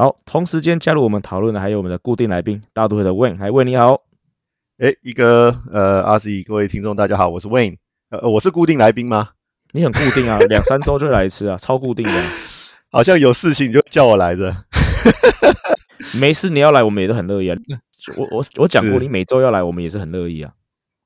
好，同时间加入我们讨论的还有我们的固定来宾，大都会的 Wayne，还 Wayne 你好，哎，一哥，呃，阿 Z，各位听众大家好，我是 Wayne，呃，我是固定来宾吗？你很固定啊，两三周就来一次啊，超固定的。好像有事情你就叫我来着。没事，你要来我们也都很乐意啊。我我 我讲过，你每周要来，我们也是很乐意啊。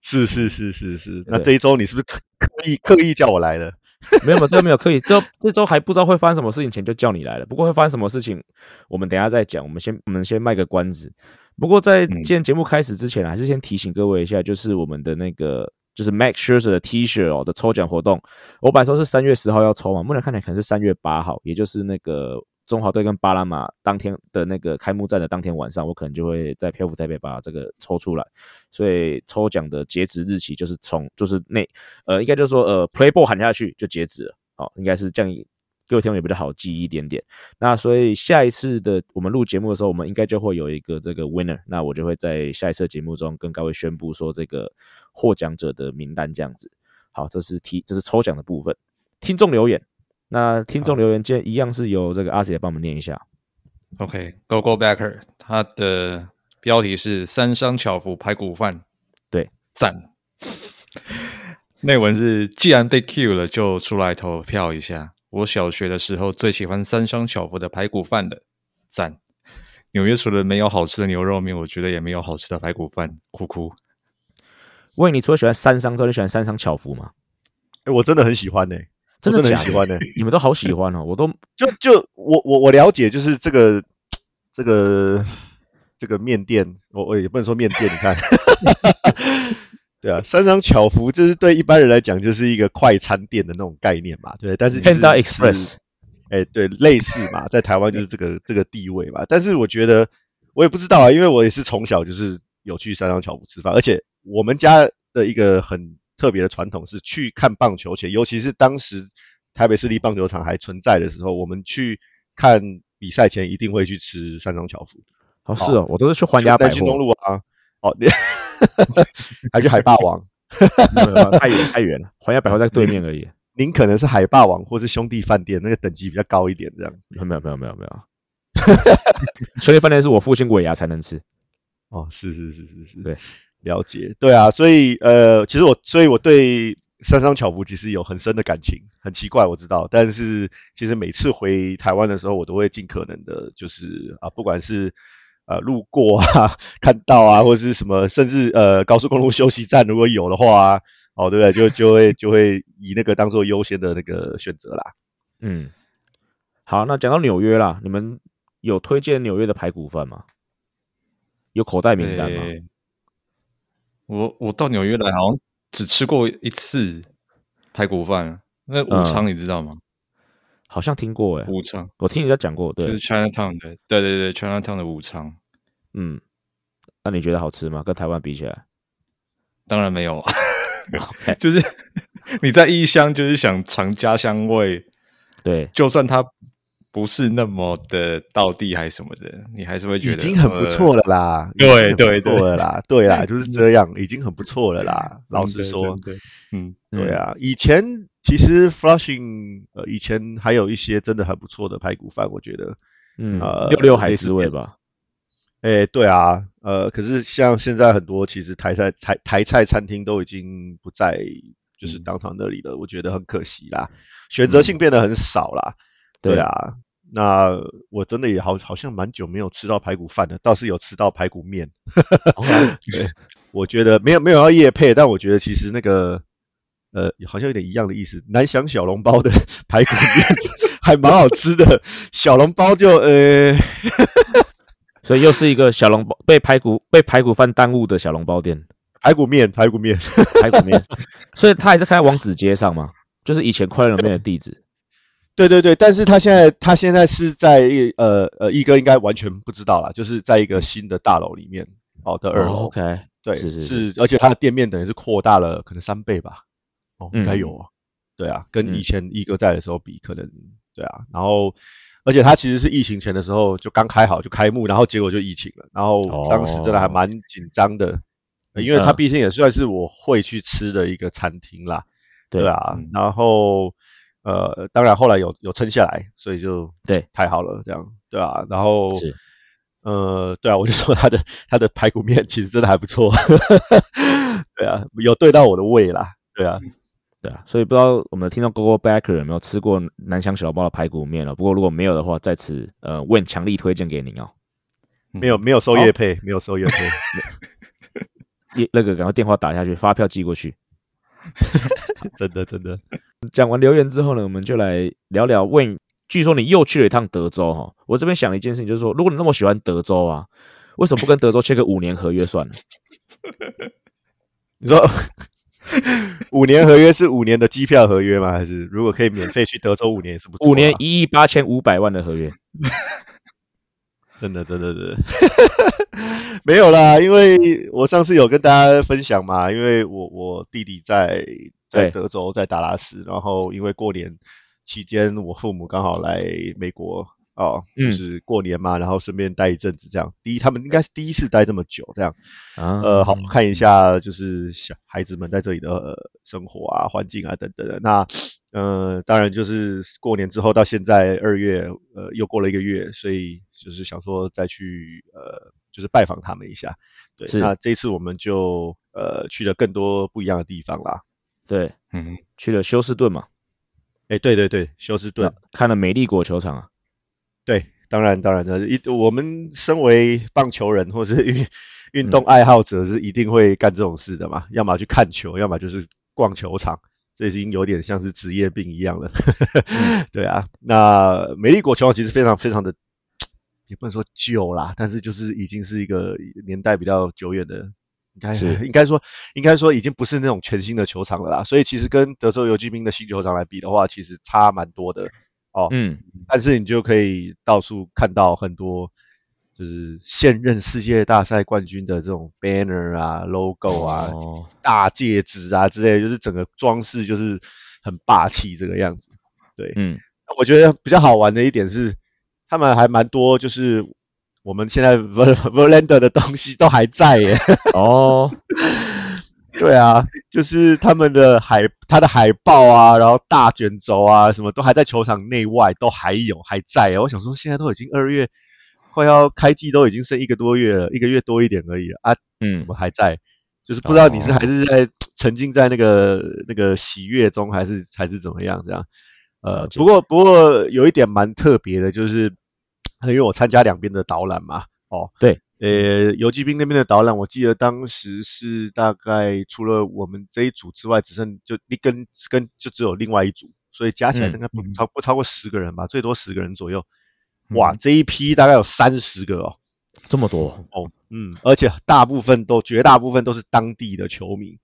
是是是是是，那这一周你是不是刻意刻意叫我来的？没有，这没有刻意。这这周还不知道会发生什么事情，前就叫你来了。不过会发生什么事情，我们等下再讲。我们先我们先卖个关子。不过在今天节目开始之前，还是先提醒各位一下，就是我们的那个。就是 Max Scherzer 的 T 恤哦的抽奖活动，我本来说是三月十号要抽嘛，目前看起来可能是三月八号，也就是那个中华队跟巴拉马当天的那个开幕战的当天晚上，我可能就会在漂浮台北把这个抽出来，所以抽奖的截止日期就是从就是那呃应该就是说呃 Play Ball 喊下去就截止了，好，应该是这样。各位听众也比较好记一点点，那所以下一次的我们录节目的时候，我们应该就会有一个这个 winner，那我就会在下一次节目中跟各位宣布说这个获奖者的名单这样子。好，这是提这是抽奖的部分。听众留言，那听众留言今天一样是由这个阿姐帮我们念一下。OK，Go Go Backer，他的标题是三商巧福排骨饭，对，赞。内文是既然被 Q 了，就出来投票一下。我小学的时候最喜欢三商巧福的排骨饭的，赞。纽约除了没有好吃的牛肉面，我觉得也没有好吃的排骨饭，哭哭。喂，你除了喜欢三商之外，你喜欢三商巧福吗？哎，我真的很喜欢呢，真的很喜欢呢。你们都好喜欢哦，我都 就就我我我了解，就是这个这个这个面店，我我也不能说面店，你看。对啊，三商巧福这是对一般人来讲就是一个快餐店的那种概念嘛，对。但是 Panda Express，哎，对，类似嘛，在台湾就是这个这个地位嘛。但是我觉得我也不知道啊，因为我也是从小就是有去三商巧福吃饭，而且我们家的一个很特别的传统是去看棒球前，尤其是当时台北市立棒球场还存在的时候，我们去看比赛前一定会去吃三张巧福。哦，是哦，我都是去环家百货。东路啊，哦。还去海霸王，太远太远了。环亚百货在对面而已。您可能是海霸王，或是兄弟饭店，那个等级比较高一点，这样。没有没有没有没有没有。兄弟饭店是我父亲尾牙才能吃。哦，是是是是是，对，了解。对啊，所以呃，其实我所以我对三商巧福其实有很深的感情。很奇怪，我知道，但是其实每次回台湾的时候，我都会尽可能的，就是啊，不管是。呃，路过啊，看到啊，或者是什么，甚至呃，高速公路休息站如果有的话，哦，对不对？就就会就会以那个当做优先的那个选择啦。嗯，好，那讲到纽约啦，你们有推荐纽约的排骨饭吗？有口袋名单吗？我我到纽约来，好像只吃过一次排骨饭，那武昌你知道吗？好像听过哎，武昌，我听人家讲过，对，就是 China Town 的，对对对，China Town 的武昌，嗯，那你觉得好吃吗？跟台湾比起来，当然没有 就是 你在异乡，就是想尝家乡味，对，就算它不是那么的到地还是什么的，你还是会觉得已经很不错了啦，对对对。啦，对啦，就是这样，已经很不错了啦。老实说，嗯，对。啊，以前。其实 Flushing 呃以前还有一些真的很不错的排骨饭，我觉得，嗯，六六海滋味吧，哎，对啊，呃，可是像现在很多其实台菜台台菜餐厅都已经不在就是当场那里了，我觉得很可惜啦，选择性变得很少啦，对啊，那我真的也好好像蛮久没有吃到排骨饭了，倒是有吃到排骨面，对，我觉得没有没有要夜配，但我觉得其实那个。呃，好像有点一样的意思。南翔小笼包的 排骨面还蛮好吃的，小笼包就呃，所以又是一个小笼包被排骨被排骨饭耽误的小笼包店。排骨面，排骨面，排骨面。所以他还是开在王子街上吗？就是以前快乐面的地址。对对对，但是他现在他现在是在呃呃，一哥应该完全不知道啦，就是在一个新的大楼里面。哦的二楼。OK，对，是是而且它的店面等于是扩大了可能三倍吧，哦，应该嗯有，对啊，跟嗯以前一哥在的时候比，可能对啊，然后而且他其实是疫情前的时候就刚开好就开幕，然后结果就疫情了，然后当时真的还哦蛮紧张的，呃因为它嗯毕竟也算是我会去吃的一个餐厅啦，对对啊嗯，然后呃，当然后来有有撑下来，所以就对太好了，这样对啊，然后是呃，对啊，我就说他的他的排骨面其实真的还不错，对啊，有对到我的胃啦，对啊，对啊，所以不知道我们的听众 Gogo Backer 有没有吃过南翔小笼包的排骨面了？不过如果没有的话，在此呃问强力推荐给您哦。没有没有收好叶配，没有收叶配，一那个赶快电话打下去，发票寄过去。真的真的，讲完留言之后呢，我们就来聊聊问。据说你又去了一趟德州哈，我这边想了一件事情，就是说，如果你那么喜欢德州啊，为什么不跟德州签个五年合约算了？你说 五年合约是五年的机票合约吗？还是如果可以免费去德州五年也是不错啊？五年一亿八千五百万的合约，真的，真的，真的 没有啦，因为我上次有跟大家分享嘛，因为我我弟弟在在德州，在达拉斯，然后因为过年期间，我父母刚好来美国哦，就嗯是过年嘛，然后顺便待一阵子，这样。第一，他们应该是第一次待这么久，这样，啊，呃，好好看一下，就是小孩子们在这里的、呃、生活啊、环境啊等等的。那呃，当然就是过年之后到现在二月，呃，又过了一个月，所以就是想说再去呃，就是拜访他们一下。对，那这一次我们就呃去了更多不一样的地方啦。对，嗯，去了休斯顿嘛，哎，对对对，休斯顿，看了美丽国球场啊，对，当然当然的，一我们身为棒球人或是运运动爱好者，是一定会干这种事的嘛，要么去看球，要么就是逛球场，这已经有点像是职业病一样了。对啊，那美丽国球场其实非常非常的，也不能说旧啦，但是就是已经是一个年代比较久远的。应该是 应该说，应该说已经不是那种全新的球场了啦，所以其实跟德州游骑兵的新球场来比的话，其实差蛮多的哦。嗯，但是你就可以到处看到很多就是现任世界大赛冠军的这种 banner 啊、logo 啊、哦，大戒指啊之类的，就是整个装饰就是很霸气这个样子。对，嗯，我觉得比较好玩的一点是，他们还蛮多就是我们现在 Ver Verlander 的东西都还在耶。哦，对啊，就是他们的海，他的海报啊，然后大卷轴啊，什么都还在球场内外都还有还在。我想说，现在都已经二月，快要开季，都已经剩一个多月了，一个月多一点而已了。啊，嗯。怎么还在？就是不知道你是哦。还是在沉浸在那个那个喜悦中，还是还是怎么样这样？呃不过不过有一点蛮特别的，就是因为我参加两边的导览嘛，哦，对，呃，游击兵那边的导览，我记得当时是大概除了我们这一组之外，只剩就一跟跟就只有另外一组，所以加起来嗯大概不嗯。超不超过十个人吧，最多十个人左右。嗯。哇，这一批大概有三十个哦，这么多，哦，嗯，而且大部分都绝大部分都是当地的球迷，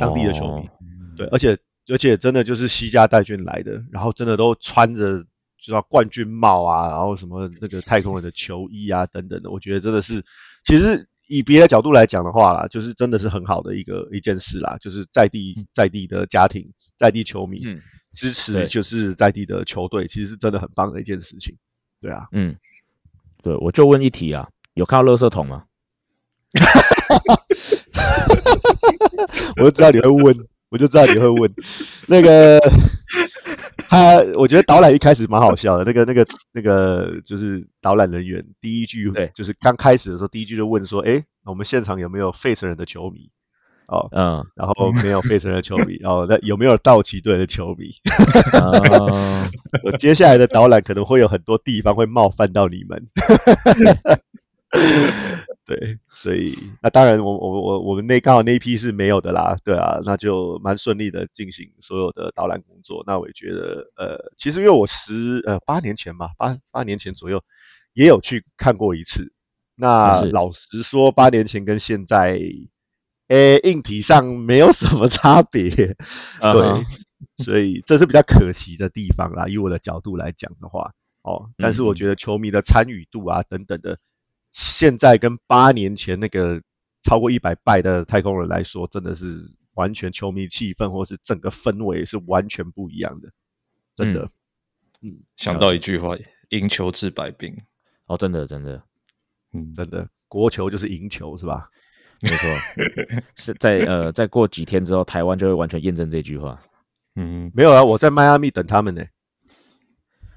当地的球迷哦，对，而且而且真的就是西家带军来的，然后真的都穿着知道冠军帽啊，然后什么那个太空人的球衣啊等等的，我觉得真的是，其实以别的角度来讲的话啦，就是真的是很好的一个一件事啦，就是在地在地的家庭、在地球迷嗯支持。就是在地的球队，其实是真的很棒的一件事情，对啊，嗯，对，我就问一题啊，有看到垃圾桶吗？我就知道你会问，我就知道你会问。那个他，我觉得导览一开始蛮好笑的。那个、那个、那个，就是导览人员第一句对，就是刚开始的时候，第一句就问说：“哎，我们现场有没有费城人的球迷？”哦，嗯，然后没有费城的球迷，哦，那有没有道奇队的球迷？啊 我接下来的导览可能会有很多地方会冒犯到你们。对，所以那当然我，我我我们那刚好那一批是没有的啦，对啊，那就蛮顺利的进行所有的导览工作。那我也觉得，呃，其实因为我十呃八年前吧，八八年前左右也有去看过一次。那老实说，八年前跟现在，诶，硬体上没有什么差别。对所以这是比较可惜的地方啦。以我的角度来讲的话，哦，但是我嗯觉得球迷的参与度啊等等的，现在跟八年前那个超过一百败的太空人来说，真的是完全球迷气氛或是整个氛围是完全不一样的，真的。嗯，想到一句话：赢球治百病。哦，真的，真的，嗯，真的，国球就是赢球，是吧？没错，是在呃，再过几天之后，台湾就会完全验证这句话。嗯，没有啊，我在迈阿密等他们呢。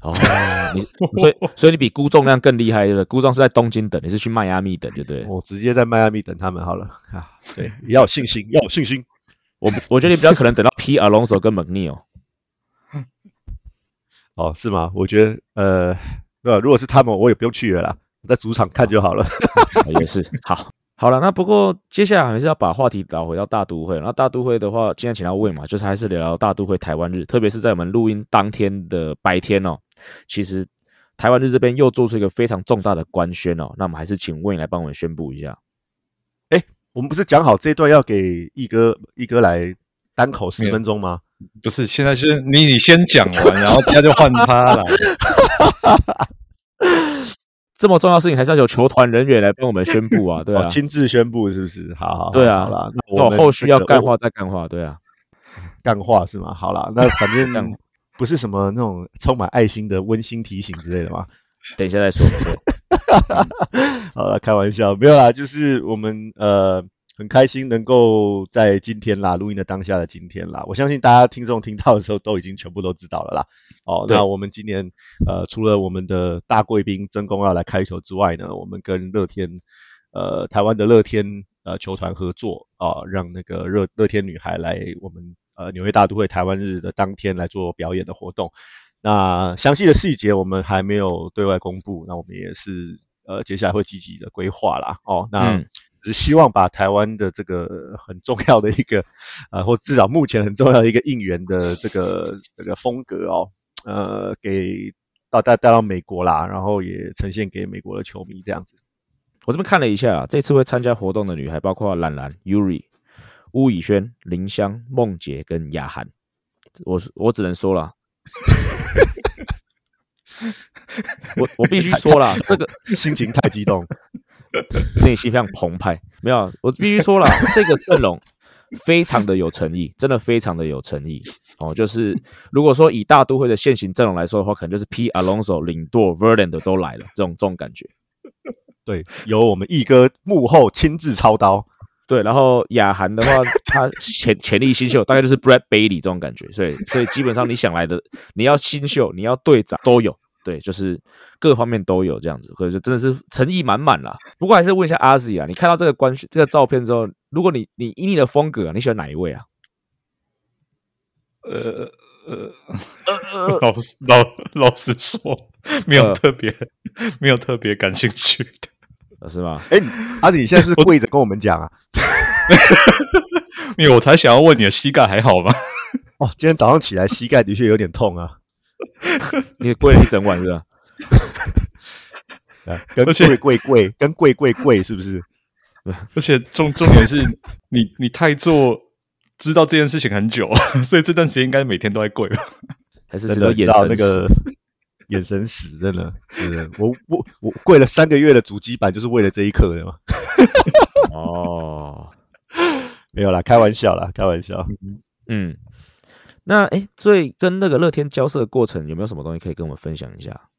哦，你所以所以你比辜仲亮更厉害，对不对？辜仲是在东京等，你是去迈阿密等，对不对？我直接在迈阿密等他们好了 啊。对，要有信心，要有信心。我我觉得你比较可能等到 P Alonso 跟 McNeil。哦，是吗？我觉得呃，对吧？如果是他们，我也不用去了啦，我在主场看就好了。也是，好。好了，那不过接下来还是要把话题导回到大都会。那大都会的话，今天请到魏嘛，就是还是聊聊大都会台湾日，特别是在我们录音当天的白天哦。其实台湾日这边又做出一个非常重大的官宣哦。那我们还是请魏来帮我们宣布一下。哎，我们不是讲好这段要给一哥一哥来单口十分钟吗？不是，现在是你你先讲完，然后他就换他了。这么重要事情还是要有球团人员来帮我们宣布啊，对啊，亲自宣布是不是？好好，对啊，那我后续要干话再干话，对啊，干话是吗？好了，那反正 不是什么那种充满爱心的温馨提醒之类的吗？等一下再说。好了，开玩笑，没有啦，就是我们呃。很开心能够在今天啦，录音的当下的今天啦，我相信大家听众听到的时候都已经全部都知道了啦。哦，那我们今年呃，除了我们的大贵宾曾公要来开球之外呢，我们跟乐天呃台湾的乐天呃球团合作啊，让那个乐乐天女孩来我们呃纽约大都会台湾日的当天来做表演的活动。那详细的细节我们还没有对外公布，那我们也是呃接下来会积极的规划啦。哦，那。只是希望把台湾的这个很重要的一个，呃，或至少目前很重要的一个应援的这个这个风格哦，呃，给到带带到美国啦，然后也呈现给美国的球迷这样子。我这边看了一下，这次会参加活动的女孩包括兰兰、Yuri、巫以轩、林香、梦洁跟雅涵。我我只能说了，我我必须说了，这个心情太激动。内心非常澎湃，没有，我必须说了，这个阵容非常的有诚意，真的非常的有诚意哦。就是如果说以大都会的现行阵容来说的话，可能就是 P Alonso、领舵 Verland 都来了，这种这种感觉。对，由我们毅哥幕后亲自操刀。对，然后雅涵的话，他潜潜力新秀大概就是 Brad Bailey 这种感觉，所以所以基本上你想来的，你要新秀，你要队长都有。对，就是各方面都有这样子，或者说真的是诚意满满啦。不过还是问一下阿 Z 啊，你看到这个关这个照片之后，如果你你以你的风格，你喜欢哪一位啊？呃呃，老实老老实说，没有特别 没有特别感兴趣的，是吗？哎，阿 Z 你现在是跪着跟我们讲啊？因为我才想要问你的膝盖还好吗？哦，今天早上起来膝盖的确有点痛啊。你跪了一整晚是吧？跟跪跪跪，跟跪跪跪，是不是？而且重重点是你你太做知道这件事情很久，所以这段时间应该每天都在跪吧？还是知道眼神那个眼神死，真的，是我我我跪了三个月的主机板，就是为了这一刻的吗？哦，没有啦，开玩笑啦，开玩笑。嗯。那哎，所以跟那个乐天交涉的过程有没有什么东西可以跟我们分享一下？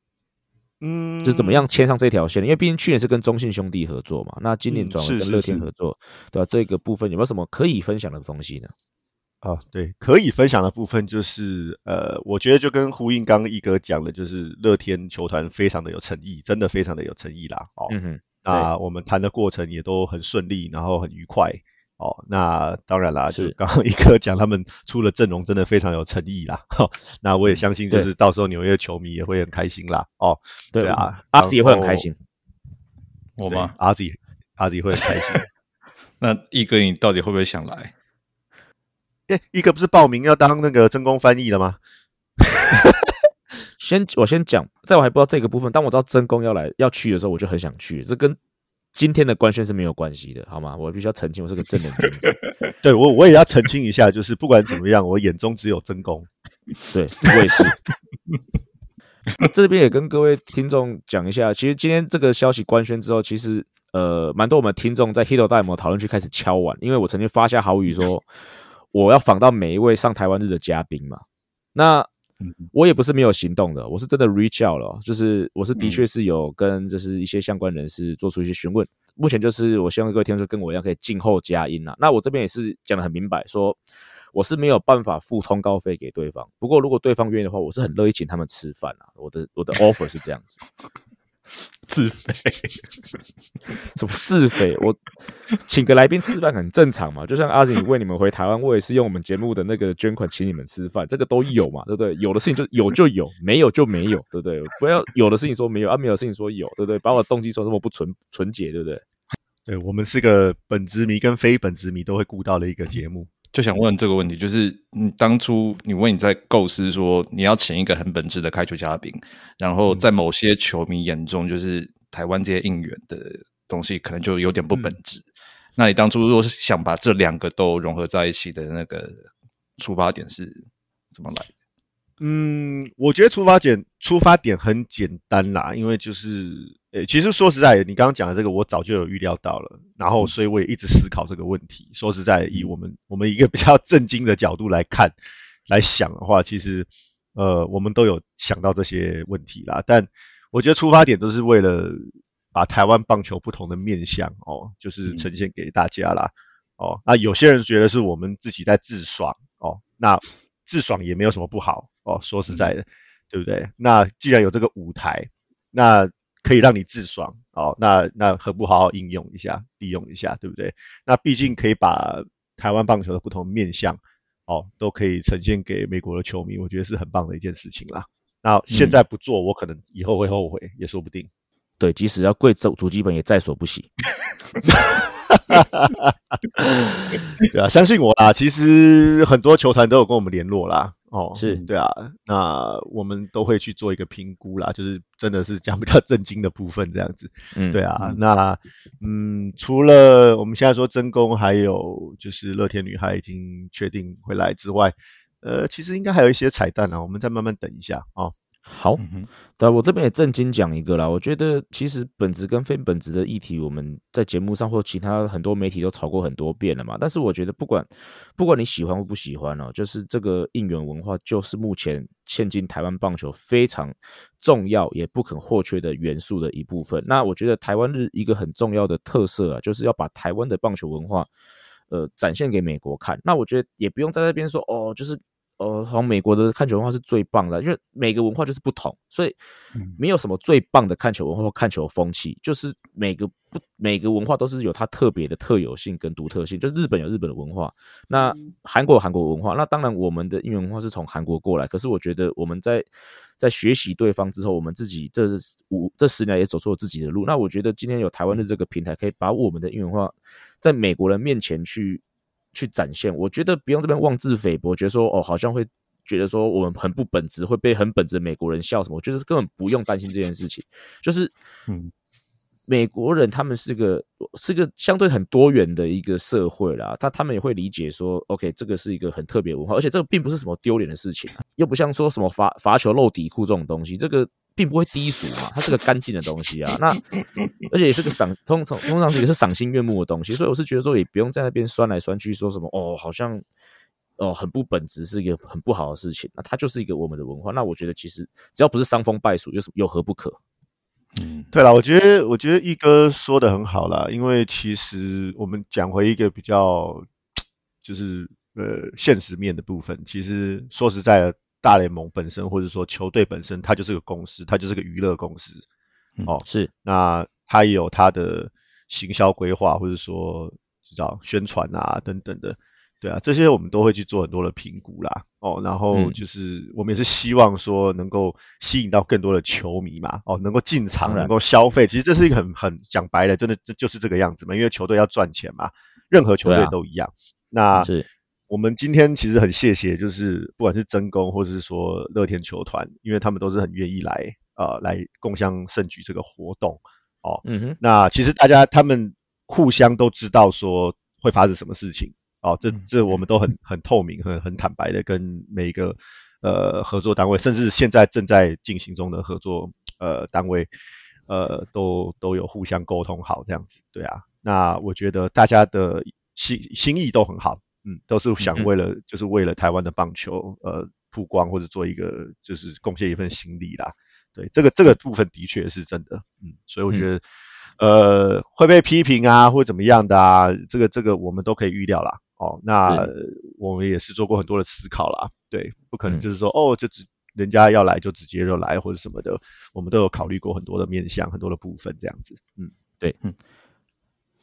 嗯，就怎么样牵上这条线？因为毕竟去年是跟中信兄弟合作嘛，那今年转为跟乐天合作，对吧？这个部分有没有什么可以分享的东西呢？啊，对，可以分享的部分就是，呃，我觉得就跟呼应刚一哥讲的，就是乐天球团非常的有诚意，真的非常的有诚意啦。哦，嗯哼，那我们谈的过程也都很顺利，然后很愉快。哦，那当然啦，就刚刚一哥讲，他们出了阵容真的非常有诚意啦。那我也相信，就是到时候纽约球迷也会很开心啦。哦，对啊，阿 Z 也会很开心。我吗？阿 Z，阿 Z 会很开心。那一哥，你到底会不会想来？哎，一哥不是报名要当那个真功翻译了吗？先我先讲，在我还不知道这个部分，当我知道真功要来要去的时候，我就很想去。这跟今天的官宣是没有关系的，好吗？我必须要澄清，我是个正人君子。对我，我也要澄清一下，就是不管怎么样，我眼中只有真功。对，我也是。这边也跟各位听众讲一下，其实今天这个消息官宣之后，其实呃，蛮多我们听众在 Hito 大联盟讨论区开始敲碗，因为我曾经发下豪语说我要访到每一位上台湾日的嘉宾嘛。那我也不是没有行动的，我是真的 reach out 了，就是我是的确是有跟就是一些相关人士做出一些询问。目前就是我希望各位听众跟我一样可以静候佳音啦。那我这边也是讲的很明白，说我是没有办法付通告费给对方，不过如果对方愿意的话，我是很乐意请他们吃饭啊。我的我的 offer 是这样子。自费？什么自费？我 请个来宾吃饭很正常嘛，就像阿锦为你们回台湾，我也是用我们节目的那个捐款请你们吃饭，这个都有嘛，对不对？有的事情就有就有，没有就没有，对不对？不要有的事情说没有，啊没有事情说有，对不对？把我的动机说那么不纯纯洁，对不对？对我们是个本职迷跟非本职迷都会顾到的一个节目。就想问这个问题，就是你当初你问你在构思说你要请一个很本质的开球嘉宾，然后在某些球迷眼中，就是台湾这些应援的东西可能就有点不本质。那你当初如果是想把这两个都融合在一起的那个出发点是怎么来的？嗯，我觉得出发点出发点很简单啦，因为就是，诶，其实说实在，你刚刚讲的这个，我早就有预料到了，然后所以我也一直思考这个问题。说实在，以我们我们一个比较震惊的角度来看来想的话，其实，呃，我们都有想到这些问题啦。但我觉得出发点都是为了把台湾棒球不同的面向哦，就是呈现给大家啦。哦，那有些人觉得是我们自己在自爽哦，那自爽也没有什么不好。哦，说实在的，对不对？那既然有这个舞台，那可以让你自爽哦。那那何不好好应用一下，利用一下，对不对？那毕竟可以把台湾棒球的不同面向，哦，都可以呈现给美国的球迷，我觉得是很棒的一件事情啦。那现在不做，我可能以后会后悔，也说不定。对，即使要跪走主基本，也在所不惜。对啊，相信我啦。其实很多球团都有跟我们联络啦。哦，是对啊，那我们都会去做一个评估啦，就是真的是讲比较震惊的部分这样子，嗯，对啊，那嗯，除了我们现在说真宫，还有就是乐天女孩已经确定回来之外，呃，其实应该还有一些彩蛋啊，我们再慢慢等一下啊。好，但，我这边也正经讲一个啦。我觉得其实本质跟非本质的议题，我们在节目上或其他很多媒体都吵过很多遍了嘛。但是我觉得不管不管你喜欢或不喜欢哦，就是这个应援文化，就是目前现今台湾棒球非常重要也不可或缺的元素的一部分。那我觉得台湾日一个很重要的特色啊，就是要把台湾的棒球文化呃展现给美国看。那我觉得也不用在那边说哦，就是。呃，好像美国的看球文化是最棒的，因为每个文化就是不同，所以没有什么最棒的看球文化或看球风气，就是每个不每个文化都是有它特别的特有性跟独特性。就是日本有日本的文化，那韩国有韩国文化，那当然我们的应援文化是从韩国过来。可是我觉得我们在在学习对方之后，我们自己这五这十年也走出了自己的路。那我觉得今天有台湾的这个平台，可以把我们的应援文化在美国人面前去。去展现，我觉得不用这边妄自菲薄，觉得说哦，好像会觉得说我们很不本质，会被很本质的美国人笑什么？我觉得根本不用担心这件事情。就是，嗯，美国人他们是个是个相对很多元的一个社会啦，他他们也会理解说，OK，这个是一个很特别文化，而且这个并不是什么丢脸的事情，又不像说什么罚罚球漏底裤这种东西，这个。并不会低俗嘛，它是个干净的东西啊。那而且也是个赏，通常通常也是赏心悦目的东西。所以我是觉得说，也不用在那边酸来酸去，说什么哦，好像哦很不本质，是一个很不好的事情。那它就是一个我们的文化。那我觉得其实只要不是伤风败俗，有什有何不可？嗯，对了，我觉得我觉得一哥说的很好啦，因为其实我们讲回一个比较就是呃现实面的部分，其实说实在的。大联盟本身，或者说球队本身，它就是个公司，它就是个娱乐公司。哦，是。那它也有它的行销规划，或者说知道宣传啊等等的，对啊，这些我们都会去做很多的评估啦。哦，然后就是我们也是希望说能够吸引到更多的球迷嘛。哦，能够进场，能够消费。其实这是一个很很讲白的，真的这就是这个样子嘛。因为球队要赚钱嘛，任何球队都一样。那是。我们今天其实很谢谢，就是不管是真宫或者是说乐天球团，因为他们都是很愿意来呃来共享盛举这个活动哦。嗯哼。那其实大家他们互相都知道说会发生什么事情哦，这这我们都很很透明、很很坦白的跟每一个呃合作单位，甚至现在正在进行中的合作呃单位呃都都有互相沟通好这样子，对啊。那我觉得大家的心心意都很好，嗯，都是想为了就是为了台湾的棒球呃曝光或者做一个就是贡献一份心力啦。对，这个这个部分的确是真的，嗯，所以我觉得呃会被批评啊或怎么样的啊，这个这个我们都可以预料啦。哦，那我们也是做过很多的思考啦，对，不可能就是说哦就只人家要来就直接就来或者什么的，我们都有考虑过很多的面向很多的部分这样子，嗯，对，嗯。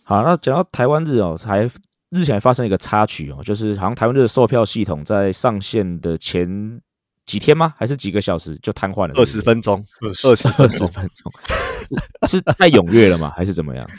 好，那讲到台湾日哦，还日前发生一个插曲哦，就是好像台湾日的售票系统在上线的前几天吗？还是几个小时就瘫痪了？二十分钟，二十 二十分钟，是太踊跃了吗？还是怎么样？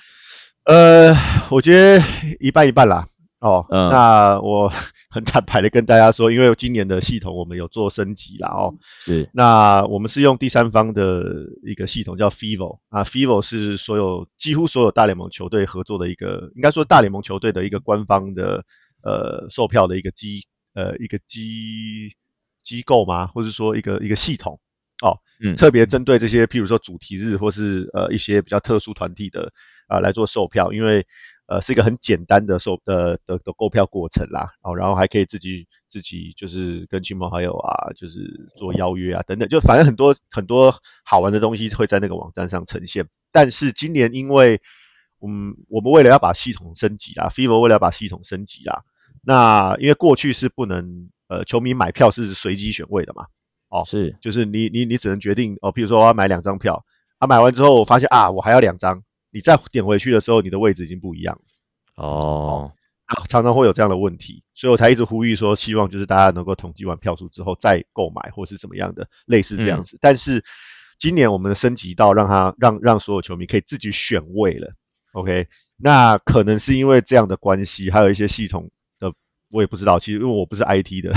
呃，我觉得一半一半啦。哦，那我 很坦白的跟大家说，因为今年的系统我们有做升级了，哦，是，那我们是用第三方的一个系统叫 Fivo 啊，Fivo 是所有几乎所有大联盟球队合作的一个，应该说大联盟球队的一个官方的呃售票的一个机呃一个机机构嘛？或者说一个一个系统哦，嗯，特别针对这些譬如说主题日或是呃一些比较特殊团体的啊来做售票，因为。呃，是一个很简单的售的的的购票过程啦，哦，然后还可以自己自己就是跟亲朋好友啊，就是做邀约啊等等，就反正很多很多好玩的东西会在那个网站上呈现。但是今年因为，嗯，我们为了要把系统升级啊，Fivo 为了要把系统升级啊，那因为过去是不能，呃，球迷买票是随机选位的嘛，哦，是，就是你你你只能决定哦，譬如说我要买两张票，啊，买完之后我发现啊，我还要两张。你再点回去的时候，你的位置已经不一样哦，常常会有这样的问题，所以我才一直呼吁说，希望就是大家能够统计完票数之后再购买，或是怎么样的，类似这样子。但是今年我们升级到让他让让所有球迷可以自己选位了，OK？那可能是因为这样的关系，还有一些系统的我也不知道，其实因为我不是 IT 的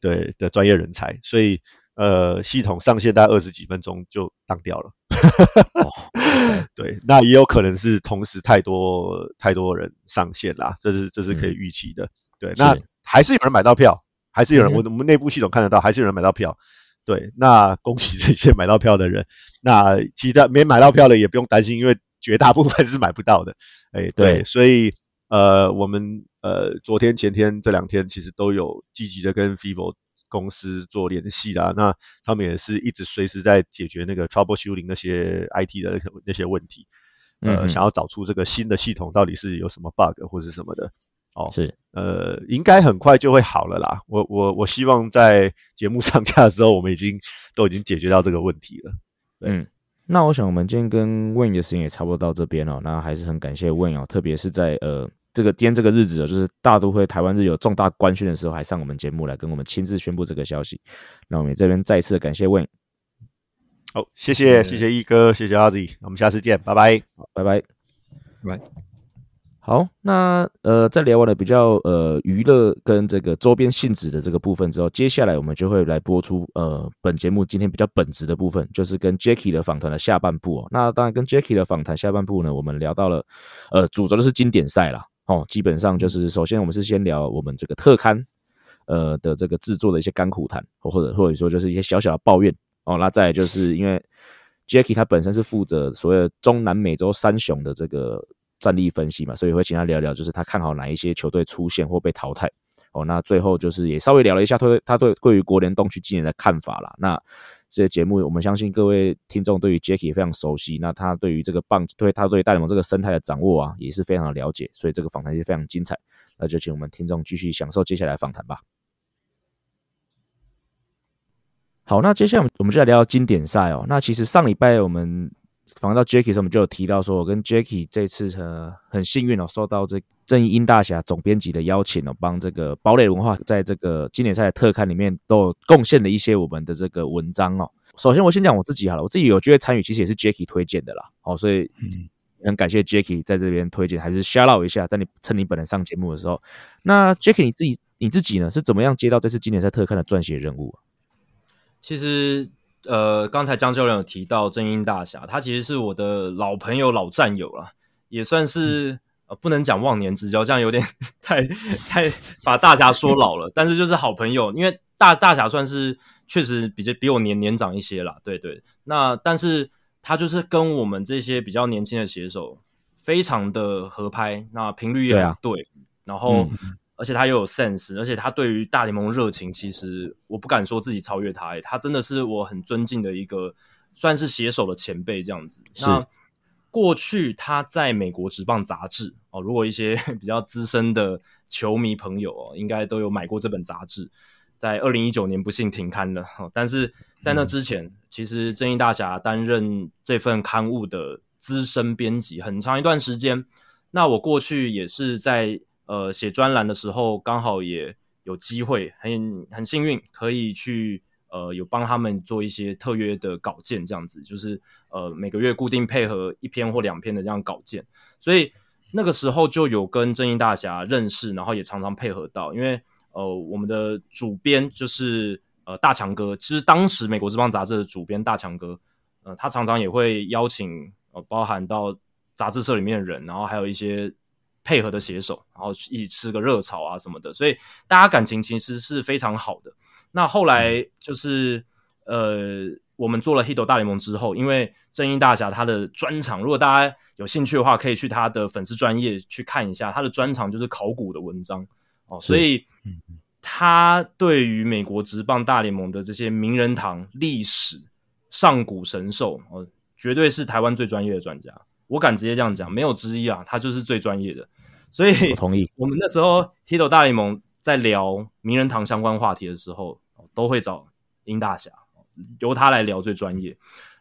对的专业人才，所以。呃，系统上线大概二十几分钟就当掉了。对，那也有可能是同时太多太多人上线啦，这是这是可以预期的。对，那还是有人买到票，还是有人我我们内部系统看得到，还是有人买到票。对，那恭喜这些买到票的人。那其他没买到票的也不用担心，因为绝大部分是买不到的。哎，对，所以呃，我们呃昨天前天这两天其实都有积极的跟 Vivo。公司做联系啦，那他们也是一直随时在解决那个 troubleshooting 那些 IT 的那些问题，呃，想要找出这个新的系统到底是有什么 bug 或者什么的，哦，是，呃，应该很快就会好了啦。我我我希望在节目上架的时候，我们已经都已经解决到这个问题了。嗯，那我想我们今天跟 Win 的时间也差不多到这边了，那还是很感谢 Win 哦，特别是在呃。这个今天这个日子哦，就是大都会台湾日有重大官宣的时候，还上我们节目来跟我们亲自宣布这个消息。那我们这边再次感谢 Win，好，谢谢谢谢一哥，谢谢阿 Z，我们下次见，拜拜，拜拜，拜。好，那呃，在聊完了比较呃娱乐跟这个周边性质的这个部分之后，接下来我们就会来播出呃本节目今天比较本质的部分，就是跟 Jacky 的访谈的下半部哦。那当然跟 Jacky 的访谈下半部呢，我们聊到了呃主轴就是经典赛啦。哦，基本上就是首先我们是先聊我们这个特刊呃的这个制作的一些甘苦谈，或或者或者说就是一些小小的抱怨哦。那再就是因为 Jacky 他本身是负责所有中南美洲三雄的这个。战力分析嘛，所以会请他聊聊，就是他看好哪一些球队出现或被淘汰哦。那最后就是也稍微聊了一下他对他对对于国联东区今年的看法啦。那这些节目，我们相信各位听众对于 Jacky 非常熟悉，那他对于这个棒对他对大联盟这个生态的掌握啊，也是非常的了解，所以这个访谈是非常精彩。那就请我们听众继续享受接下来访谈吧。好，那接下来我们就来聊经典赛哦。那其实上礼拜我们。访问到 Jacky 时，我们就有提到说，我跟 Jacky 这次呃很幸运哦，受到这正义英大侠总编辑的邀请哦，帮这个堡垒文化在这个经典赛的特刊里面都有贡献了一些我们的这个文章哦。首先我先讲我自己好了，我自己有机会参与，其实也是 Jacky 推荐的啦。哦，所以很感谢 Jacky 在这边推荐，还是 shout out 一下，在你趁你本人上节目的时候。那 Jacky 你自己你自己呢是怎么样接到这次经典赛特刊的撰写任务？其实。呃，刚才江教练有提到正音大侠，他其实是我的老朋友、老战友了，也算是呃，不能讲忘年之交，这样有点 太太把大侠说老了。但是就是好朋友，因为大大侠算是确实比较比我年年长一些啦，对对。那但是他就是跟我们这些比较年轻的写手非常的合拍，那频率也对啊对，然后、而且他又有 sense，而且他对于大联盟热情，其实我不敢说自己超越他、欸，他真的是我很尊敬的一个算是写手的前辈这样子。那过去他在美国职棒杂志哦，如果一些 比较资深的球迷朋友哦，应该都有买过这本杂志。在二零一九年不幸停刊了，哦但是在那之前，其实正义大侠担任这份刊物的资深编辑很长一段时间。那我过去也是在呃写专栏的时候，刚好也有机会，很很幸运可以去呃有帮他们做一些特约的稿件，这样子就是呃每个月固定配合一篇或两篇的这样稿件，所以那个时候就有跟正义大侠认识，然后也常常配合到，因为呃我们的主编就是呃大强哥，其实当时美国之邦杂志的主编大强哥，呃他常常也会邀请呃包含到杂志社里面的人，然后还有一些配合的写手，然后一起吃个热炒啊什么的，所以大家感情其实是非常好的。那后来就是呃，我们做了《Hito 大联盟》之后，因为正义大侠他的专场，如果大家有兴趣的话，可以去他的粉丝专业去看一下，他的专场就是考古的文章。哦，所以他对于美国职棒大联盟的这些名人堂历史、上古神兽哦，绝对是台湾最专业的专家。我敢直接这样讲，没有之一啊，他就是最专业的。所以我同意。我们那时候 Hito 大联盟在聊名人堂相关话题的时候，都会找殷大侠，由他来聊最专业。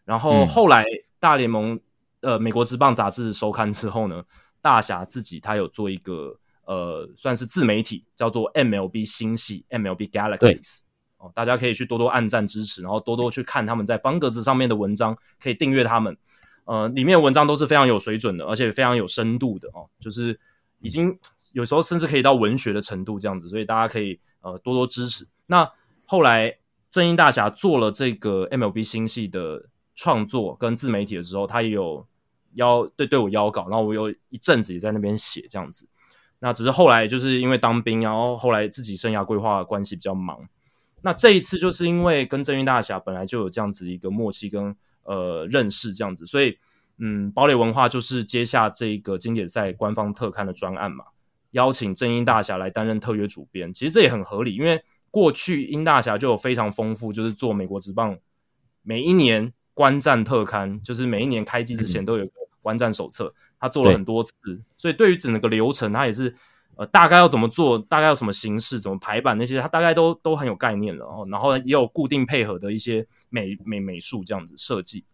然后后来大联盟呃美国职棒杂志收刊之后呢，大侠自己他有做一个呃算是自媒体，叫做 MLB 星系 MLB Galaxies。哦，大家可以去多多按赞支持，然后多多去看他们在方格子上面的文章，可以订阅他们。呃，里面的文章都是非常有水准的，而且非常有深度的哦，就是已经有时候甚至可以到文学的程度这样子，所以大家可以呃多多支持。那后来正义大侠做了这个 MLB 星系的创作跟自媒体的时候，他也有邀对对我邀稿，然后我有一阵子也在那边写这样子。那只是后来就是因为当兵，然后后来自己生涯规划的关系比较忙。那这一次就是因为跟正义大侠本来就有这样子一个默契跟呃认识这样子，所以嗯，堡垒文化就是接下这个经典赛官方特刊的专案嘛，邀请正英大侠来担任特约主编。其实这也很合理，因为过去英大侠就有非常丰富，就是做美国职棒每一年观战特刊，就是每一年开机之前都有个观战手册，他做了很多次，所以对于整个流程，他也是呃大概要怎么做，大概要什么形式，怎么排版那些，他大概都都很有概念了哦。然后也有固定配合的一些美美美术这样子设计，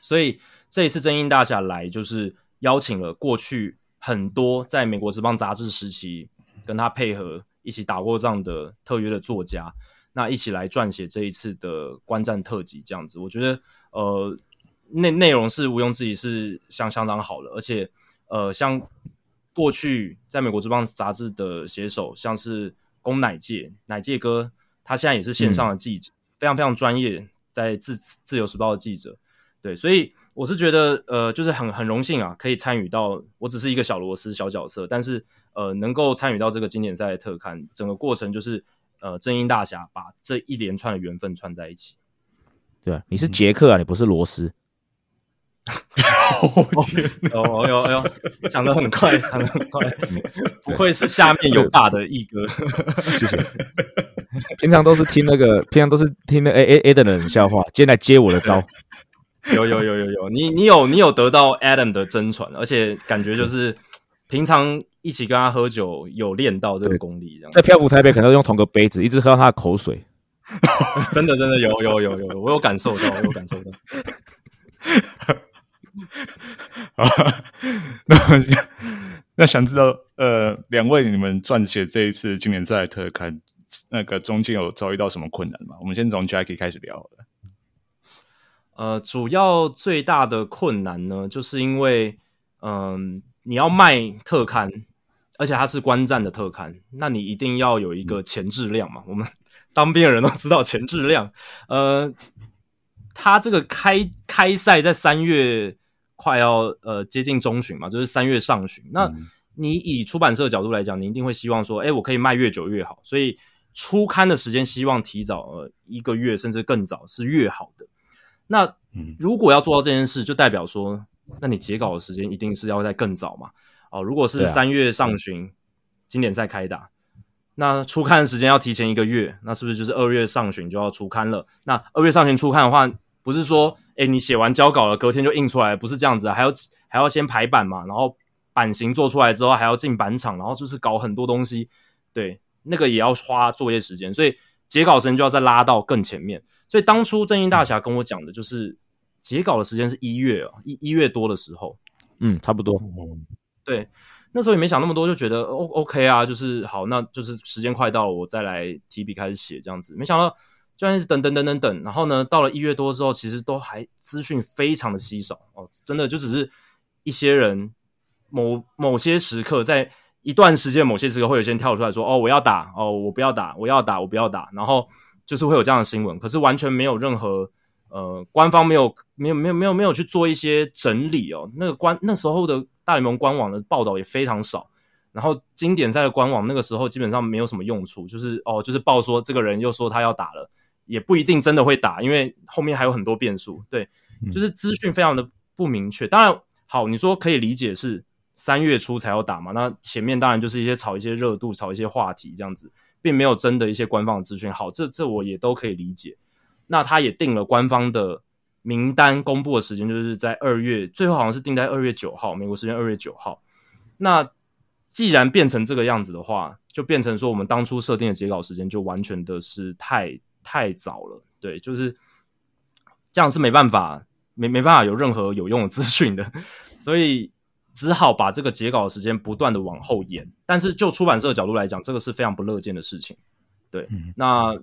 所以这一次真英大侠来，就是邀请了过去很多在美国职棒杂志时期跟他配合一起打过仗的特约的作家，那一起来撰写这一次的观战特辑，这样子，我觉得呃内内容是毋庸置疑是相相当好的，而且呃像过去在美国职棒杂志的写手，像是宫乃介乃介哥，他现在也是线上的记者，非常非常专业，在自自由时报的记者，对，所以我是觉得呃就是很很荣幸啊，可以参与到，我只是一个小螺丝小角色，但是呃能够参与到这个经典赛的特刊，整个过程就是呃正英大侠把这一连串的缘分串在一起。对啊，你是杰克啊，你不是罗斯。哦哎呦哎呦，想得很快，想得很快，不愧是下面有大的一哥。谢谢。平常都是听那个，平常都是听那 A A A 的冷笑话，今天来接我的招。有有有有有，你你有你有得到 Adam 的真传，而且感觉就是平常一起跟他喝酒，有练到这个功力，这样在漂浮台北可能用同个杯子，一直喝到他的口水。真的真的有有有有，我有感受到，我有感受到。那 那想知道，呃，两位你们撰写这一次今年赛的特刊，那个中间有遭遇到什么困难吗？我们先从 Jackie 开始聊好了。呃，主要最大的困难呢，就是因为，嗯、你要卖特刊，而且它是观战的特刊，那你一定要有一个前质量嘛。我们当兵的人都知道前质量，呃，他这个开开赛在三月快要呃接近中旬嘛，就是三月上旬。那你以出版社的角度来讲，你一定会希望说，哎，我可以卖越久越好，所以出刊的时间希望提早呃一个月甚至更早是越好的。那如果要做到这件事，就代表说，那你截稿的时间一定是要在更早嘛？哦，如果是三月上旬经典赛开打，那出刊的时间要提前一个月，那是不是就是二月上旬就要出刊了？那二月上旬出刊的话，不是说，哎，你写完交稿了，隔天就印出来，不是这样子，还要还要先排版嘛，然后版型做出来之后还要进版厂，然后就是搞很多东西，对，那个也要花作业时间，所以截稿时间就要再拉到更前面。所以当初正义大侠跟我讲的就是截稿的时间是一月哦，一一月多的时候，嗯，差不多，对，那时候也没想那么多，就觉得 O OK 啊，就是好，那就是时间快到了，我再来提笔开始写这样子。没想到就一直等等等等等，然后呢，到了一月多之后，其实都还资讯非常的稀少哦，真的就只是一些人某某些时刻，在一段时间某些时刻会有些人跳出来说，哦，我要打，哦，我不要打，我要打，我不要打，然后就是会有这样的新闻，可是完全没有任何。呃，官方没有没有没有没有没有去做一些整理哦。那个官那时候的大联盟官网的报道也非常少。然后经典赛的官网那个时候基本上没有什么用处，就是哦，就是报说这个人又说他要打了，也不一定真的会打，因为后面还有很多变数。对，就是资讯非常的不明确。当然好，你说可以理解是三月初才要打嘛？那前面当然就是一些炒一些热度，炒一些话题这样子，并没有真的一些官方的资讯。好，这这我也都可以理解。那他也定了官方的名单公布的时间，就是在二月，最后好像是定在二月九号，美国时间二月九号。那既然变成这个样子的话，就变成说我们当初设定的截稿时间就完全的是太太早了，对，就是这样是没办法，没没办法有任何有用的资讯的，所以只好把这个截稿的时间不断的往后延。但是就出版社的角度来讲，这个是非常不乐见的事情，对，那。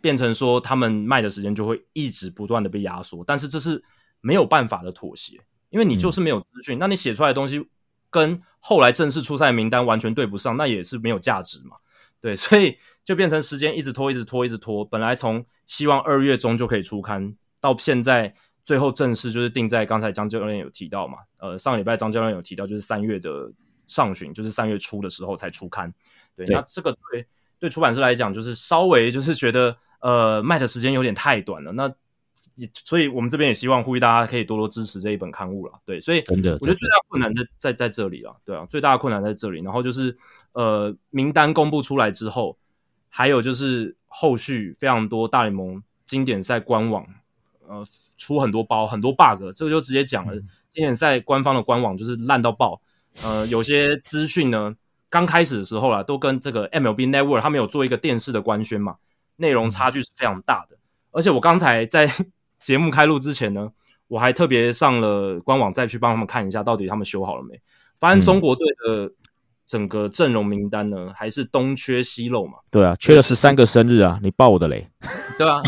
变成说他们卖的时间就会一直不断的被压缩，但是这是没有办法的妥协，因为你就是没有资讯，那你写出来的东西跟后来正式出赛名单完全对不上，那也是没有价值嘛。对，所以就变成时间一直拖，一直拖，一直拖。本来从希望二月中就可以出刊，到现在最后正式就是定在刚才张教练有提到嘛，呃，上个礼拜张教练有提到就是三月的上旬，就是三月初的时候才出刊。对，那这个对对出版社来讲，就是稍微就是觉得。呃，卖的时间有点太短了，那所以我们这边也希望呼吁大家可以多多支持这一本刊物了。对，所以真的，我觉得最大困难在在在这里了，对啊，最大的困难在这里。然后就是呃，名单公布出来之后，还有就是后续非常多大联盟经典赛官网呃出很多包很多 bug，这个就直接讲了，经典赛官方的官网就是烂到爆。呃，有些资讯呢，刚开始的时候啦，都跟这个 MLB Network 他们有做一个电视的官宣嘛。内容差距是非常大的，而且我刚才在 节目开录之前呢，我还特别上了官网再去帮他们看一下，到底他们修好了没？发现中国队的整个阵容名单呢，还是东缺西漏嘛？对啊，缺了十三个生日啊！你爆我的雷，对啊，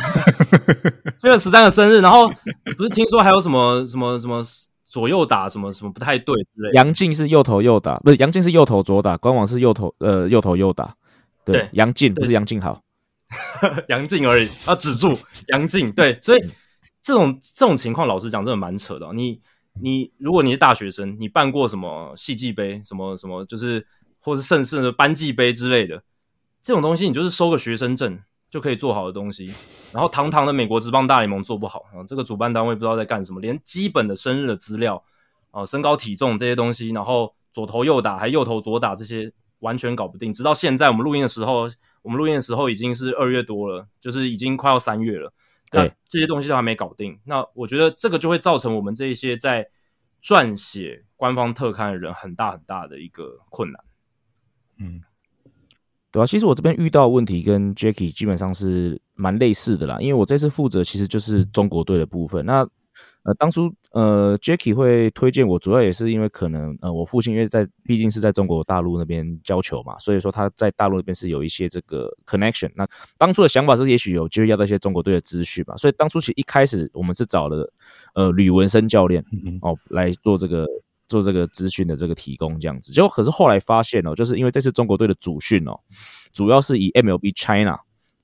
缺了十三个生日，然后不是听说还有什么什么什么左右打什么什么不太对之类？杨靖是右头右打，不是杨靖是右头左打，官网是右头呃右头右打，对，杨靖不是杨靖好。杨靖而已，啊止住杨靖。对，所以这种这种情况，老实讲，真的蛮扯的。你你，如果你是大学生，你办过什么戏剧杯，什么什么，就是或是盛世的班级杯之类的这种东西，你就是收个学生证就可以做好的东西。然后堂堂的美国职棒大联盟做不好啊，这个主办单位不知道在干什么，连基本的生日的资料啊、身高体重这些东西，然后左投右打还右投左打这些。完全搞不定，直到现在我们录音的时候，我们录音的时候已经是二月多了，就是已经快要三月了。对，这些东西都还没搞定。那我觉得这个就会造成我们这一些在撰写官方特刊的人很大很大的一个困难。嗯，对啊，其实我这边遇到问题跟 Jacky 基本上是蛮类似的啦，因为我这次负责其实就是中国队的部分。那呃，当初呃 j a c k i e 会推荐我，主要也是因为可能呃，我父亲因为在毕竟是在中国大陆那边教球嘛，所以说他在大陆那边是有一些这个 connection。那当初的想法是，也许有机会要到一些中国队的资讯嘛，所以当初其实一开始我们是找了呃吕文生教练哦来做这个做这个资讯的这个提供这样子。结果可是后来发现哦，就是因为这次中国队的主训哦，主要是以 MLB China。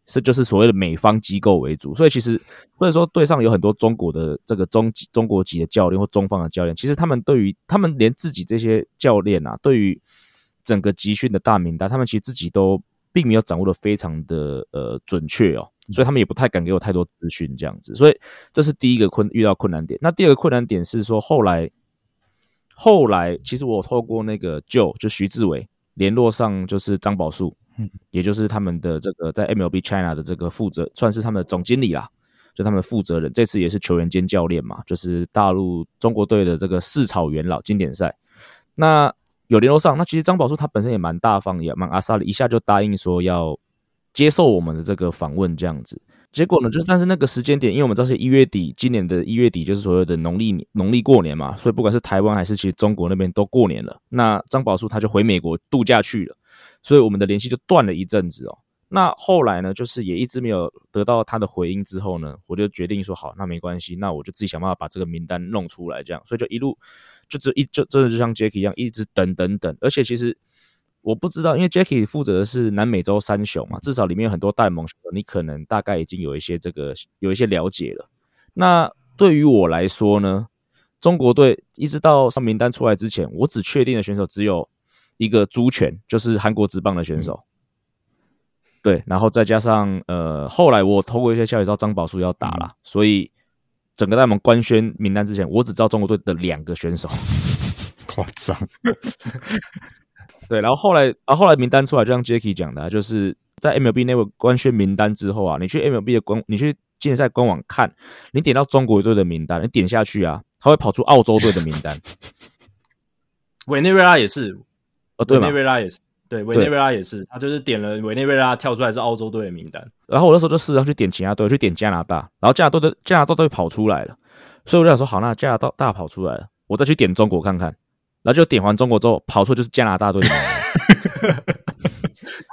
是就是所谓的美方机构为主，所以其实或者说队上有很多中国的这个中中国籍的教练或中方的教练，其实他们对于他们连自己这些教练啊，对于整个集训的大名单，他们其实自己都并没有掌握的非常的呃准确哦，所以他们也不太敢给我太多资讯这样子，所以这是第一个困遇到困难点。那第二个困难点是说后来后来其实我透过那个旧就徐志伟联络上就是张宝树，嗯，也就是他们的这个在 MLB China 的这个负责，算是他们的总经理啦，就他们的负责人，这次也是球员兼教练嘛，就是大陆中国队的这个四草元老经典赛，那。有联络上，那其实张宝树他本身也蛮大方，也蛮阿萨的，一下就答应说要接受我们的这个访问这样子。结果呢，就是但是那个时间点，因为我们知道是一月底，今年的一月底就是所谓的农历农历过年嘛，所以不管是台湾还是其实中国那边都过年了。那张宝树他就回美国度假去了，所以我们的联系就断了一阵子哦。那后来呢，就是也一直没有得到他的回应之后呢，我就决定说好，那没关系，那我就自己想办法把这个名单弄出来，这样，所以就一路。就这一就真的就像 Jacky 一样，一直等等等，而且其实我不知道，因为 Jacky 负责的是南美洲三雄嘛，至少里面有很多代盟，你可能大概已经有一些这个有一些了解了。那对于我来说呢，中国队一直到上名单出来之前，我只确定的选手只有一个朱权，就是韩国职棒的选手。对，然后再加上呃，后来我透过一些消息知道张宝树要打了，所以。整个在我们官宣名单之前，我只知道中国队的两个选手，夸张。对，然后后来，啊，后来名单出来，就像 Jacky 讲的，就是在 MLB 那位官宣名单之后啊，你去 MLB 的官，你去竞赛官网看，你点到中国队的名单，你点下去啊，他会跑出澳洲队的名单。委内瑞拉也是，哦，对，委内瑞拉也是。对，委内瑞拉也是，他就是点了委内瑞拉跳出来是澳洲队的名单，然后我那时候就试着去点其他队，去点加拿大，然后加拿大的加拿大队跑出来了，所以我就想说，好，那加拿大大跑出来了，我再去点中国看看，然后就点完中国之后，跑出就是加拿大队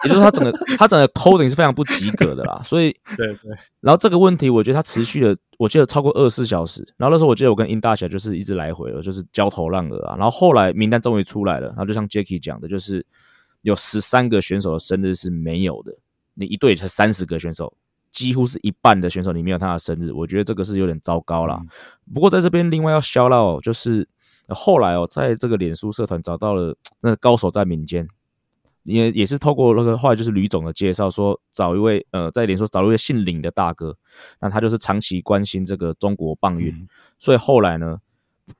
也就是他整个他整个 coding 是非常不及格的啦，所以 对对，然后这个问题我觉得他持续了，我记得超过二十四小时，然后那时候我记得我跟殷大侠就是一直来回了，就是焦头烂额啊，然后后来名单终于出来了，然后就像 Jacky 讲的，就是。有十三个选手的生日是没有的，你一队才三十个选手，几乎是一半的选手你没有他的生日，我觉得这个是有点糟糕了。不过在这边另外要消到，就是后来哦，在这个脸书社团找到了 那高手在民间，也也是透过那个后来就是吕总的介绍，说找一位呃在连说找一位姓林的大哥，那他就是长期关心这个中国棒运，所以后来呢。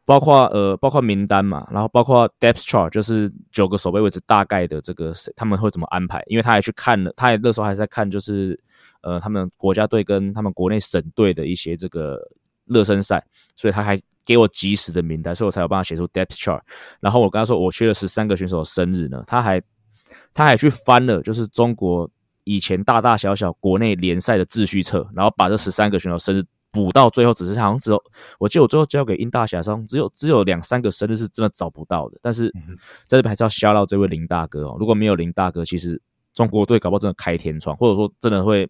包括呃，包括名单嘛，然后包括 depth chart，就是九个守备位置大概的这个他们会怎么安排？因为他还去看了，他也那时候还在看，就是呃，他们国家队跟他们国内省队的一些这个热身赛，所以他还给我及时的名单，所以我才有办法写出 depth chart。然后我跟他说，我缺了十三个选手的生日呢，他还他还去翻了，就是中国以前大大小小国内联赛的秩序册，然后把这十三个选手生日。补到最后只是好像只有，我记得我最后交给殷大侠上只有只有两三个生日是真的找不到的，但是在这边还是要消到这位林大哥哦。如果没有林大哥，其实中国队搞不好真的开天窗，或者说真的会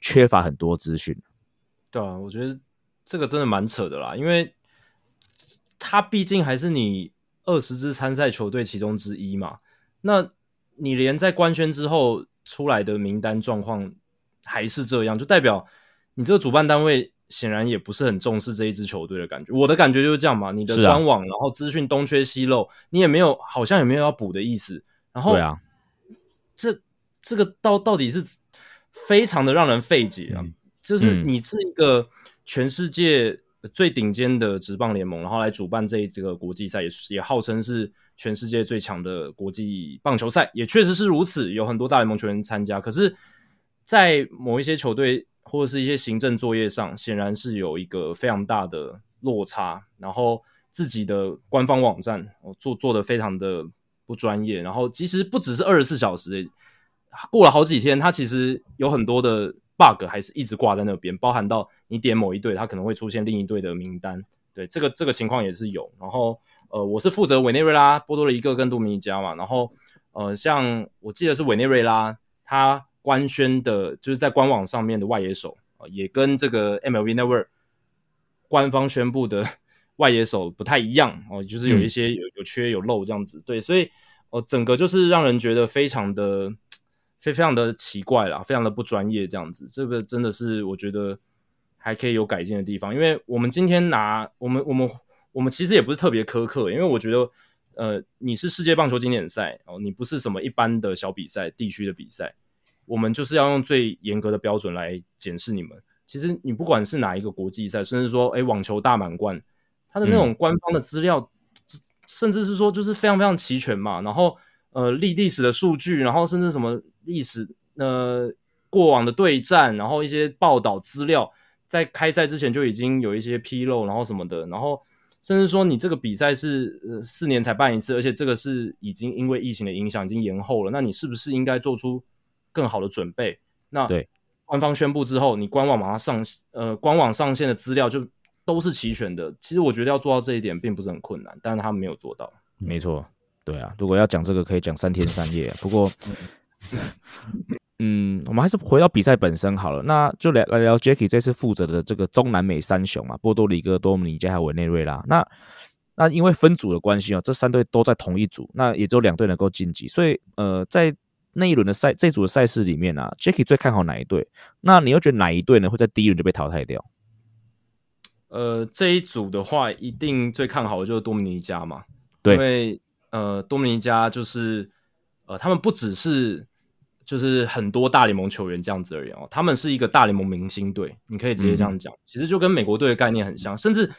缺乏很多资讯。对啊，我觉得这个真的蛮扯的啦，因为他毕竟还是你二十支参赛球队其中之一嘛。那你连在官宣之后出来的名单状况还是这样，就代表你这个主办单位。显然也不是很重视这一支球队的感觉，我的感觉就是这样嘛。你的官网，然后资讯东缺西漏，你也没有，好像也没有要补的意思。然后，对啊，这这个到到底是非常的让人费解啊！就是你是一个全世界最顶尖的职棒联盟，然后来主办这这个国际赛，也也号称是全世界最强的国际棒球赛，也确实是如此，有很多大联盟球员参加。可是，在某一些球队。或者是一些行政作业上，显然是有一个非常大的落差。然后自己的官方网站，我做做的非常的不专业。然后其实不只是二十四小时，过了好几天，它其实有很多的 bug 还是一直挂在那边，包含到你点某一队，它可能会出现另一队的名单。对，这个这个情况也是有。然后呃，我是负责委内瑞拉、波多黎各跟多米尼加嘛。然后呃，像我记得是委内瑞拉，它。官宣的，就是在官网上面的外野手啊，也跟这个 MLB Network 官方宣布的 外野手不太一样哦，就是有一些有有缺有漏这样子。对，所以呃，整个就是让人觉得非常的非非常的奇怪啦，非常的不专业这样子。这个真的是我觉得还可以有改进的地方，因为我们今天拿我们我们我们其实也不是特别苛刻，因为我觉得呃，你是世界棒球经典赛哦，你不是什么一般的小比赛、地区的比赛。我们就是要用最严格的标准来检视你们。其实你不管是哪一个国际赛，甚至说，哎，网球大满贯，它的那种官方的资料，甚至是说就是非常非常齐全嘛。然后，呃，历历史的数据，然后甚至什么历史，呃，过往的对战，然后一些报道资料，在开赛之前就已经有一些纰漏，然后什么的，然后甚至说你这个比赛是呃四年才办一次，而且这个是已经因为疫情的影响已经延后了，那你是不是应该做出更好的准备？那对。官方宣布之后，你官网马上上呃，官网上线的资料就都是齐全的。其实我觉得要做到这一点并不是很困难，但是他们没有做到。没错，对啊，如果要讲这个，可以讲三天三夜。不过，嗯，我们还是回到比赛本身好了。那就来来聊 Jacky 这次负责的这个中南美三雄嘛，波多黎各、多米尼加还有委内瑞拉。那那因为分组的关系哦，这三队都在同一组，那也只有两队能够晋级，所以呃，在那一轮的赛，这组的赛事里面啊，Jacky 最看好哪一队？那你又觉得哪一队呢会在第一轮就被淘汰掉？呃，这一组的话，一定最看好的就是多米尼加嘛。对，因为呃，多米尼加就是呃，他们不只是就是很多大联盟球员这样子而言哦，他们是一个大联盟明星队，你可以直接这样讲。其实就跟美国队的概念很像，甚至。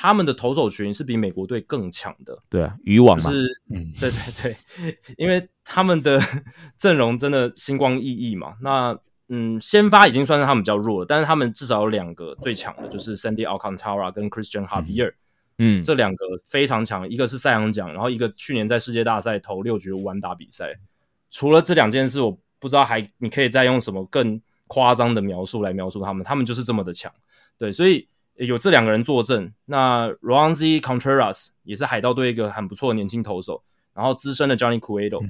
他们的投手群是比美国队更强的，对啊，渔网嘛，是，嗯，对对对，因为他们的 阵容真的星光熠熠嘛。那嗯，先发已经算是他们比较弱了，但是他们至少有两个最强的，就是 Sandy Alcantara 跟 Christian Javier，嗯，这两个非常强，一个是赛扬奖，然后一个去年在世界大赛投六局无安打比赛。除了这两件事，我不知道还你可以再用什么更夸张的描述来描述他们，他们就是这么的强，对，所以。有这两个人作证，那 Roansy Contreras 也是海盗队一个很不错的年轻投手，然后资深的 Johnny Cueto，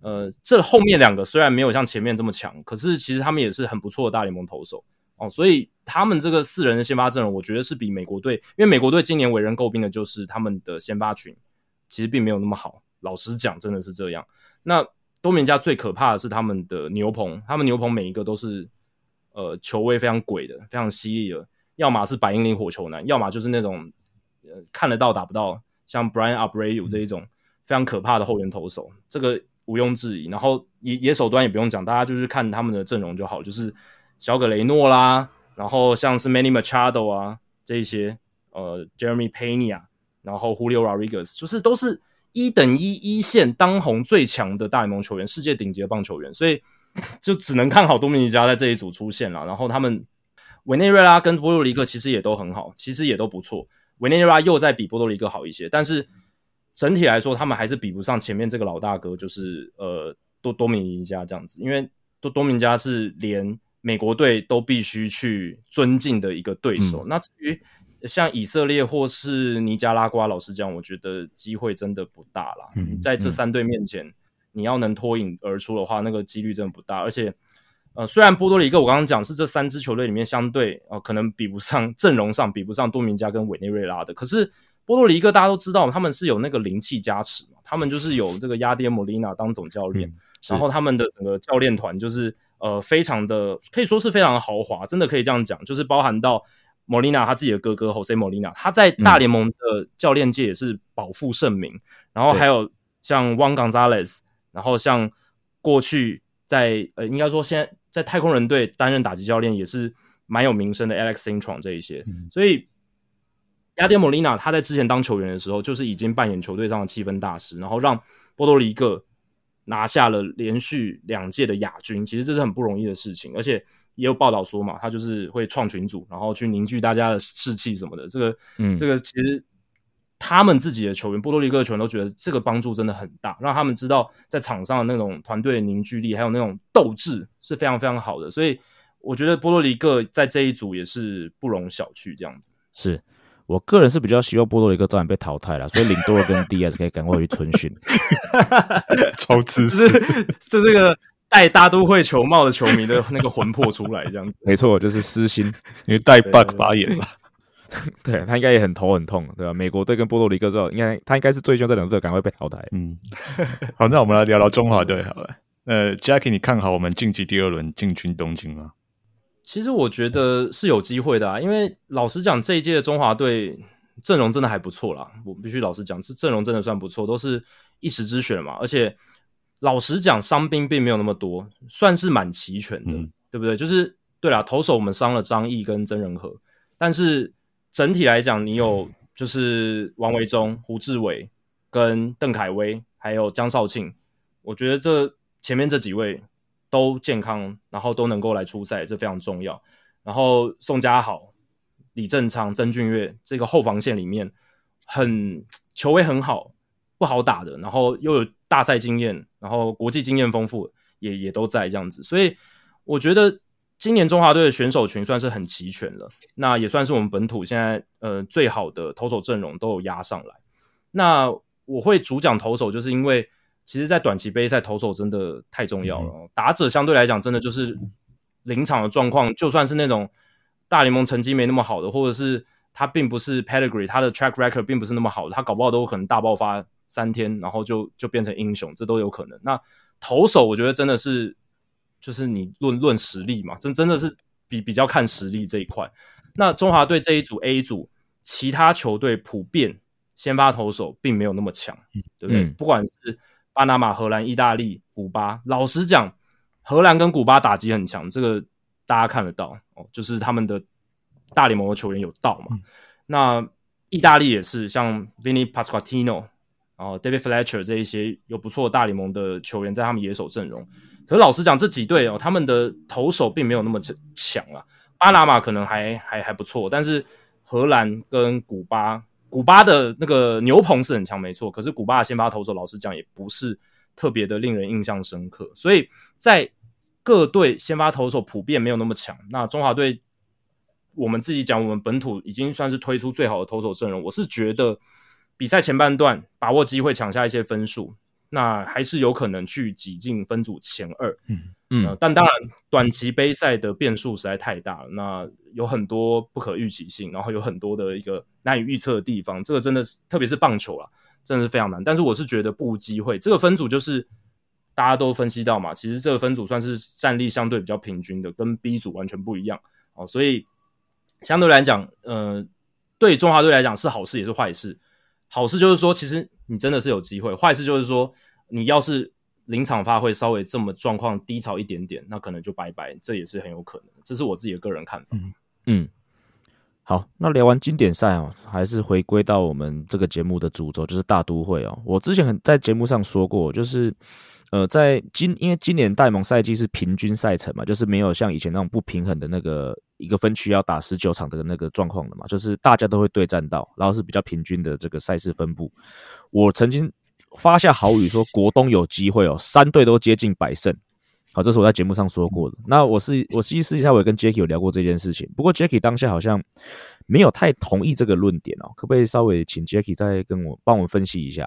呃，这后面两个虽然没有像前面这么强，可是其实他们也是很不错的大联盟投手哦，所以他们这个四人的先发阵容，我觉得是比美国队，因为美国队今年为人诟病的就是他们的先发群其实并没有那么好，老实讲真的是这样。那多米加最可怕的是他们的牛棚，他们牛棚每一个都是呃球威非常鬼的，非常犀利的。要么是百英灵火球男，要么就是那种呃看得到打不到，像 Brian Abreu 这一种非常可怕的后援投手，这个毋庸置疑。然后野野手端也不用讲，大家就是看他们的阵容就好，就是小葛雷诺啦，然后像是 Manny Machado 啊这一些，呃 Jeremy Pena，然后 Julio Rodriguez，就是都是一等一一线当红最强的大联盟球员，世界顶级的棒球员，所以就只能看好多米尼加在这一组出现了，然后他们。委内瑞拉跟波多黎各其实也都很好，其实也都不错。委内瑞拉又在比波多黎各好一些，但是整体来说，他们还是比不上前面这个老大哥，就是呃多多米尼加这样子。因为多多米尼加是连美国队都必须去尊敬的一个对手。那至于像以色列或是尼加拉瓜，老实讲，我觉得机会真的不大了。在这三队面前，你要能脱颖而出的话，那个几率真的不大，而且。呃，虽然波多黎各我刚刚讲是这三支球队里面相对呃可能比不上阵容上比不上多明加跟委内瑞拉的，可是波多黎各大家都知道他们是有那个灵气加持嘛，他们就是有这个亚迪莫利娜当总教练，然后他们的整个教练团就是呃非常的可以说是非常的豪华，真的可以这样讲，就是包含到莫利娜他自己的哥哥 Jose Molina，他在大联盟的教练界也是饱负盛名，然后还有像 Juan Gonzalez，然后像过去在呃应该说现在。在太空人队担任打击教练也是蛮有名声的，Alex Intron 这一些，所以亚迪莫利娜他在之前当球员的时候，就是已经扮演球队上的气氛大师，然后让波多黎各拿下了连续两届的亚军，其实这是很不容易的事情，而且也有报道说嘛，他就是会创群组，然后去凝聚大家的士气什么的，这个，嗯，这个其实。他们自己的球员，波多黎各球员都觉得这个帮助真的很大，让他们知道在场上的那种团队凝聚力，还有那种斗志是非常非常好的。所以我觉得波多黎各在这一组也是不容小觑。这样子，是我个人是比较希望波多黎各早点被淘汰了，所以领多尔跟 DS 可以赶快去春训，超知识，是这个戴大都会球帽的球迷的那个魂魄出来，这样子，没错，就是私心，因为戴 bug 发言吧。对他应该也很头很痛，对吧？美国队跟波多黎各之后，应该他应该是最希望这两队赶快被淘汰。嗯，好，那我们来聊聊中华队好了。呃，Jackie，你看好我们晋级第二轮进军东京吗？其实我觉得是有机会的啊，因为老实讲，这一届的中华队阵容真的还不错啦。我必须老实讲，这阵容真的算不错，都是一时之选嘛。而且老实讲，伤兵并没有那么多，算是蛮齐全的，嗯对不对？就是对了，投手我们伤了张毅跟曾仁和，但是整体来讲，你有 就是王维忠、胡志伟跟邓凯威，还有江少庆，我觉得这前面这几位都健康，然后都能够来出赛，这非常重要。然后宋家豪、李正昌、曾俊岳这个后防线里面很球威很好，不好打的，然后又有大赛经验，然后国际经验丰富，也也都在这样子，所以我觉得今年中华队的选手群算是很齐全了，那也算是我们本土现在呃最好的投手阵容都有压上来。那我会主讲投手，就是因为其实，在短期杯赛投手真的太重要了，打者相对来讲真的就是临场的状况，就算是那种大联盟成绩没那么好的，或者是他并不是 pedigree，他的 track record 并不是那么好的，他搞不好都有可能大爆发三天，然后就就变成英雄，这都有可能。那投手，我觉得真的是就是你论论实力嘛，真真的是比比较看实力这一块。那中华队这一组 A 组，其他球队普遍先发投手并没有那么强，对不对？嗯不管是巴拿马、荷兰、意大利、古巴，老实讲，荷兰跟古巴打击很强，这个大家看得到哦，就是他们的大联盟的球员有到嘛。那意大利也是，像 Vinny Pasquantino，然后 David Fletcher 这一些有不错大联盟的球员在他们野手阵容。可是老实讲，这几队哦，他们的投手并没有那么强啊。巴拿马可能还还还不错，但是荷兰跟古巴，古巴的那个牛棚是很强，没错。可是古巴的先发投手，老实讲也不是特别的令人印象深刻。所以在各队先发投手普遍没有那么强。那中华队，我们自己讲，我们本土已经算是推出最好的投手阵容。我是觉得比赛前半段把握机会抢下一些分数，那还是有可能去挤进分组前二。嗯呃，但当然，短期杯赛的变数实在太大了，那有很多不可预期性，然后有很多的一个难以预测的地方，这个真的是，特别是棒球啊，真的是非常难。但是我是觉得不无机会，这个分组就是大家都分析到嘛，其实这个分组算是战力相对比较平均的，跟 B 组完全不一样哦，所以相对来讲，呃，对中华队来讲是好事也是坏事。好事就是说，其实你真的是有机会；坏事就是说，你要是临场发挥稍微这么状况低潮一点点，那可能就拜拜，这也是很有可能。这是我自己的个人看法。嗯，好，那聊完经典赛哦，还是回归到我们这个节目的主轴，就是大都会哦。我之前很在节目上说过，就是呃，在今因为今年戴蒙赛季是平均赛程嘛，就是没有像以前那种不平衡的那个一个分区要打十九场的那个状况了嘛，就是大家都会对战到，然后是比较平均的这个赛事分布。我曾经发下豪语说，国东有机会哦，三队都接近百胜。好，这是我在节目上说过的。那我是我其实私底下我也跟 Jacky 有聊过这件事情，不过 Jacky 当下好像没有太同意这个论点哦，可不可以稍微请 Jacky 再跟我帮我们分析一下？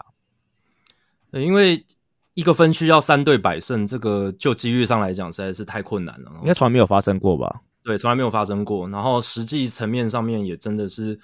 对，因为一个分区要三队百胜，这个就几率上来讲实在是太困难了。应该从来没有发生过吧？对，从来没有发生过。然后实际层面上面也真的是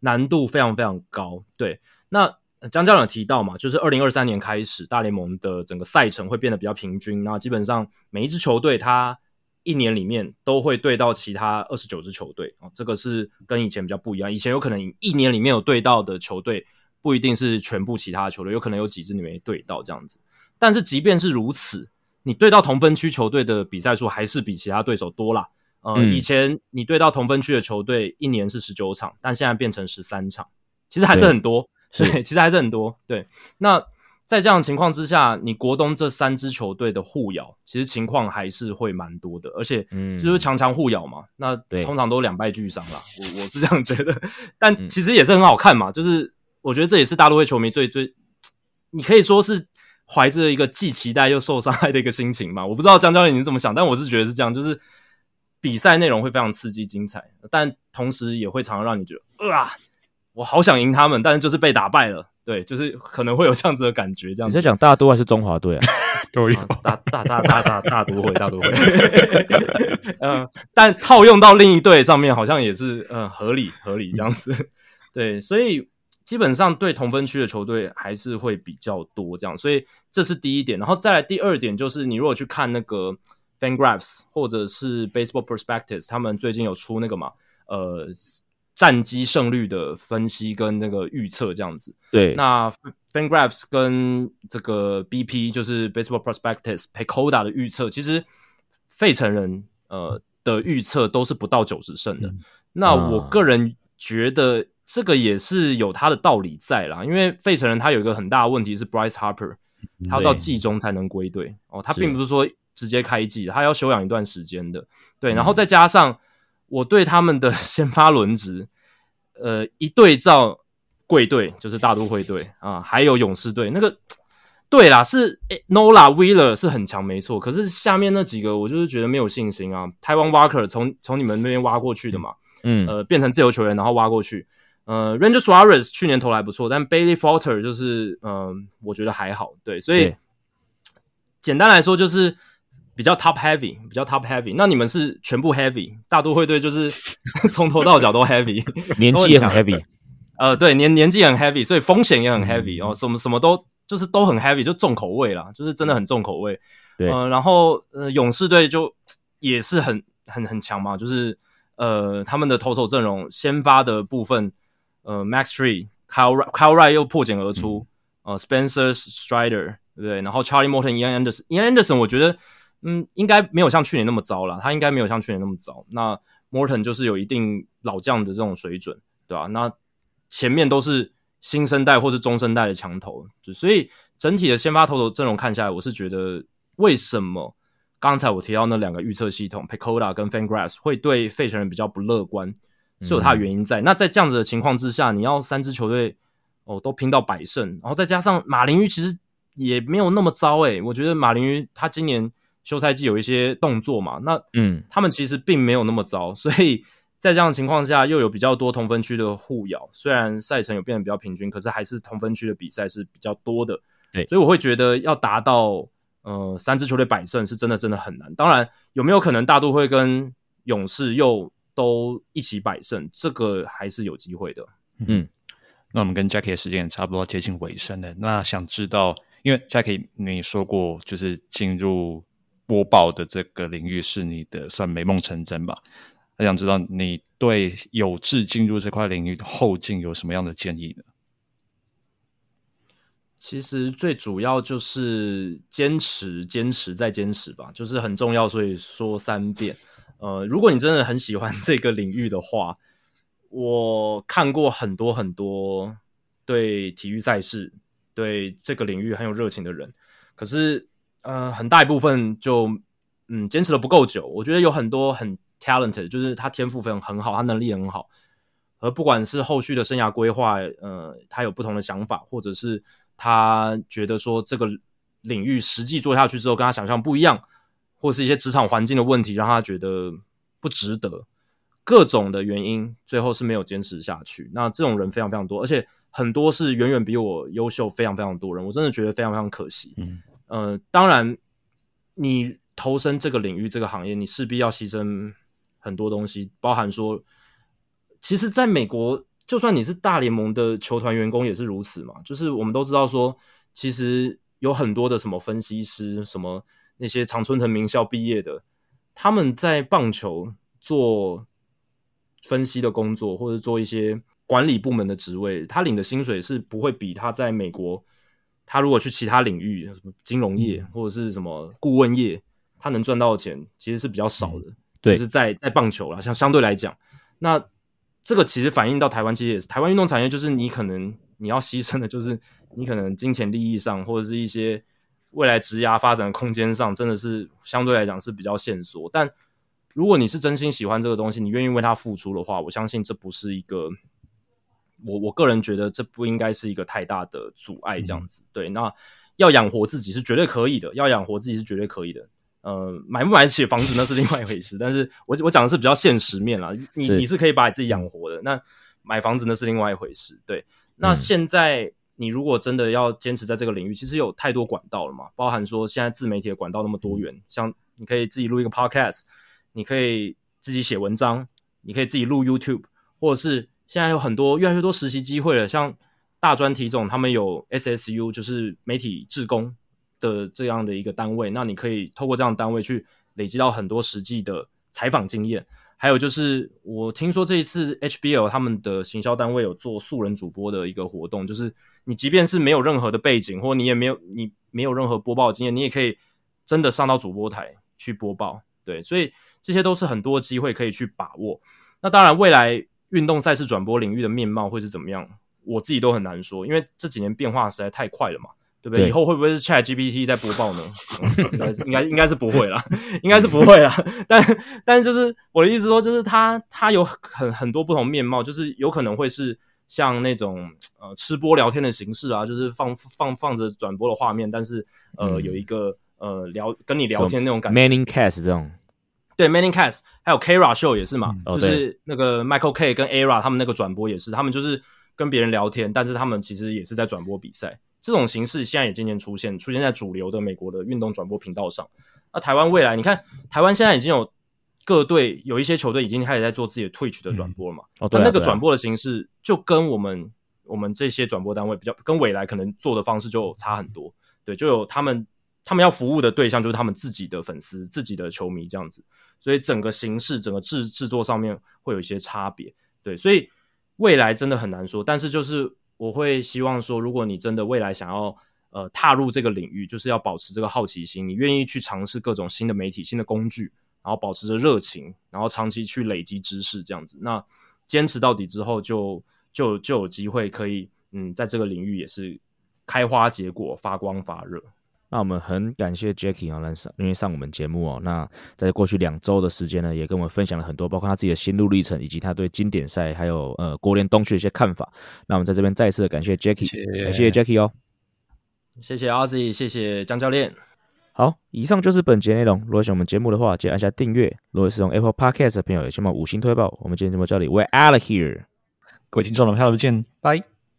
难度非常非常高。对，那江教练提到嘛，就是二零二三年开始，大联盟的整个赛程会变得比较平均，那基本上每一支球队它一年里面都会对到其他二十九支球队哦，这个是跟以前比较不一样。以前有可能一年里面有对到的球队不一定是全部其他的球队，有可能有几支你没对到这样子。但是即便是如此，你对到同分区球队的比赛数还是比其他对手多啦。呃，嗯以前你对到同分区的球队一年是十九场，但现在变成十三场，其实还是很多。是对，其实还是很多。对，那在这样的情况之下，你国东这三支球队的互咬，其实情况还是会蛮多的，而且嗯就是强强互咬嘛。那对通常都两败俱伤啦，我我是这样觉得。但嗯其实也是很好看嘛，就是我觉得这也是大陆会球迷最最，你可以说是怀着一个既期待又受伤害的一个心情嘛。我不知道江教练你是怎么想，但我是觉得是这样，就是比赛内容会非常刺激精彩，但同时也会常常让你觉得啊。我好想赢他们，但是就是被打败了。对，就是可能会有这样子的感觉。这样子你在讲大都还是中华队啊？都有啊大大大大大大都会，大都会。嗯，但套用到另一队上面，好像也是嗯合理合理这样子。对，所以基本上对同分区的球队还是会比较多这样，所以这是第一点。然后再来第二点就是，你如果去看那个 FanGraphs 或者是 Baseball Prospectus，他们最近有出那个嘛，呃。战机胜率的分析跟那个预测这样子。对，那 FanGraphs 跟这个 BP 就是 Baseball Prospectus Pecoda 的预测，其实费城人呃的预测都是不到九十胜的。嗯那我个人觉得这个也是有它的道理在啦，因为费城人他有一个很大的问题是 Bryce Harper，他要到季中才能归队哦，他并不是说直接开季，他要休养一段时间的。对，嗯然后再加上我对他们的 先发轮值，呃，一对照贵队就是大都会队啊，还有勇士队那个。对啦，是诶 Nola Wheeler 是很强，没错。可是下面那几个，我就是觉得没有信心啊。台湾 Walker 从从你们那边挖过去的嘛，嗯，呃，变成自由球员，然后挖过去。呃，Ranger Suarez 去年投来不错，但 Bailey Falter 就是，嗯、我觉得还好。对，所以简单来说就是比较 top heavy，比较 top heavy。那你们是全部 heavy，大都会队就是从头到脚都 heavy，年纪也很 heavy，呃，对，年年纪很 heavy，所以风险也很嗯 heavy、哦，什么什么都就是都很 heavy，就重口味啦，就是真的很重口味。对呃，然后呃，勇士队就也是很很很强嘛，就是呃，他们的投手阵容先发的部分，呃，Max Tree、Kyle Wright 又破茧而出，呃，Spencer Strider 对不对？然后 Charlie Morton、Ian Anderson，Ian Anderson 我觉得嗯，应该没有像去年那么糟了，他应该没有像去年那么糟。那 Morton 就是有一定老将的这种水准，对吧、那前面都是新生代或是中生代的强投，就所以整体的先发投手阵容看下来，我是觉得为什么刚才我提到那两个预测系统 Pecola 跟 FanGraphs 会对费城人比较不乐观，是有它的原因在。那在这样子的情况之下，你要三支球队哦都拼到百胜，然后再加上马林鱼其实也没有那么糟诶、我觉得马林鱼他今年休赛季有一些动作嘛，那嗯，他们其实并没有那么糟，所以在这样的情况下，又有比较多同分区的互咬。虽然赛程有变得比较平均，可是还是同分区的比赛是比较多的。对所以我会觉得要达到呃三支球队百胜是真的真的很难。当然，有没有可能大都会跟勇士又都一起百胜，这个还是有机会的。嗯那我们跟 Jackie 的时间也差不多接近尾声了。那想知道，因为 Jackie 你说过，就是进入播报的这个领域是你的算美梦成真吧？那想知道你对有志进入这块领域的后进有什么样的建议呢？其实最主要就是坚持、坚持再坚持吧，就是很重要，所以说三遍。呃，如果你真的很喜欢这个领域的话，我看过很多很多对体育赛事、对这个领域很有热情的人，可是呃，很大一部分就嗯坚持的不够久。我觉得有很多很 talented，就是他天赋非常很好，他能力很好，而不管是后续的生涯规划，呃，他有不同的想法，或者是他觉得说这个领域实际做下去之后跟他想象不一样，或是一些职场环境的问题让他觉得不值得，各种的原因，最后是没有坚持下去。那这种人非常非常多，而且很多是远远比我优秀非常非常多人，我真的觉得非常非常可惜。嗯，呃，当然，你投身这个领域、这个行业，你势必要牺牲很多东西，包含说，其实在美国，就算你是大联盟的球团员工也是如此嘛。就是我们都知道说，其实有很多的什么分析师，什么那些常春藤名校毕业的，他们在棒球做分析的工作，或者做一些管理部门的职位，他领的薪水是不会比他在美国，他如果去其他领域，什么金融业或者是什么顾问业，他能赚到的钱其实是比较少的。对就是在在棒球啦，像相对来讲，那这个其实反映到台湾，其实也是台湾运动产业，就是你可能你要牺牲的，就是你可能金钱利益上，或者是一些未来职涯发展的空间上，真的是相对来讲是比较限缩。但如果你是真心喜欢这个东西，你愿意为它付出的话，我相信这不是一个我我个人觉得这不应该是一个太大的阻碍。这样子，对，那要养活自己是绝对可以的，要养活自己是绝对可以的。呃，买不买得起房子那是另外一回事，但是我我讲的是比较现实面啦。你是你是可以把你自己养活的，那买房子那是另外一回事。对，那嗯现在你如果真的要坚持在这个领域，其实有太多管道了嘛，包含说现在自媒体的管道那么多元，像你可以自己录一个 podcast，你可以自己写文章，你可以自己录 YouTube，或者是现在有很多越来越多实习机会了，像大专体总他们有 SSU，就是媒体志工的这样的一个单位，那你可以透过这样的单位去累积到很多实际的采访经验，还有就是我听说这一次 HBL 他们的行销单位有做素人主播的一个活动，就是你即便是没有任何的背景，或你也没有你没有任何播报经验，你也可以真的上到主播台去播报。对，所以这些都是很多机会可以去把握。那当然，未来运动赛事转播领域的面貌会是怎么样，我自己都很难说，因为这几年变化实在太快了嘛。对不对？以后会不会是 Chat GPT 在播报呢？应该应该应该是不会啦，应该是不会啦。但但就是我的意思说，就是它它有很很多不同面貌，就是有可能会是像那种呃吃播聊天的形式啊，就是放放放着转播的画面，但是呃有一个呃聊跟你聊天那种感觉。Manning Cast 这种，对 Manning Cast，还有 Kara Show 也是嘛，就是那个 Michael K 跟 Era 他们那个转播也是，他们就是跟别人聊天，但是他们其实也是在转播比赛。这种形式现在也渐渐出现，出现在主流的美国的运动转播频道上。那台湾未来，你看台湾现在已经有各队有一些球队已经开始在做自己的 Twitch 的转播了嘛？哦，那那个转播的形式就跟我们我们这些转播单位比较，跟未来可能做的方式就差很多。对，就有他们他们要服务的对象就是他们自己的粉丝、自己的球迷这样子，所以整个形式、整个制制作上面会有一些差别。对，所以未来真的很难说，但是就是。我会希望说，如果你真的未来想要呃踏入这个领域，就是要保持这个好奇心，你愿意去尝试各种新的媒体、新的工具，然后保持着热情，然后长期去累积知识，这样子，那坚持到底之后，就就就有机会可以嗯，在这个领域也是开花结果、发光发热。那我们很感谢 Jackie 啊来上，因为上我们节目哦。那在过去两周的时间呢，也跟我们分享了很多，包括他自己的心路历程，以及他对经典赛还有呃国联东区的一些看法。那我们在这边再次的感谢 Jackie，感谢 Jackie 哦，谢谢 Ozzy，谢谢江教练。好，以上就是本节内容。如果喜欢我们节目的话，记得按下订阅。如果是用 Apple Podcast 的朋友，也希望五星推爆。我们今天节目这里，We're out of here。各位听众，我们下次见，拜。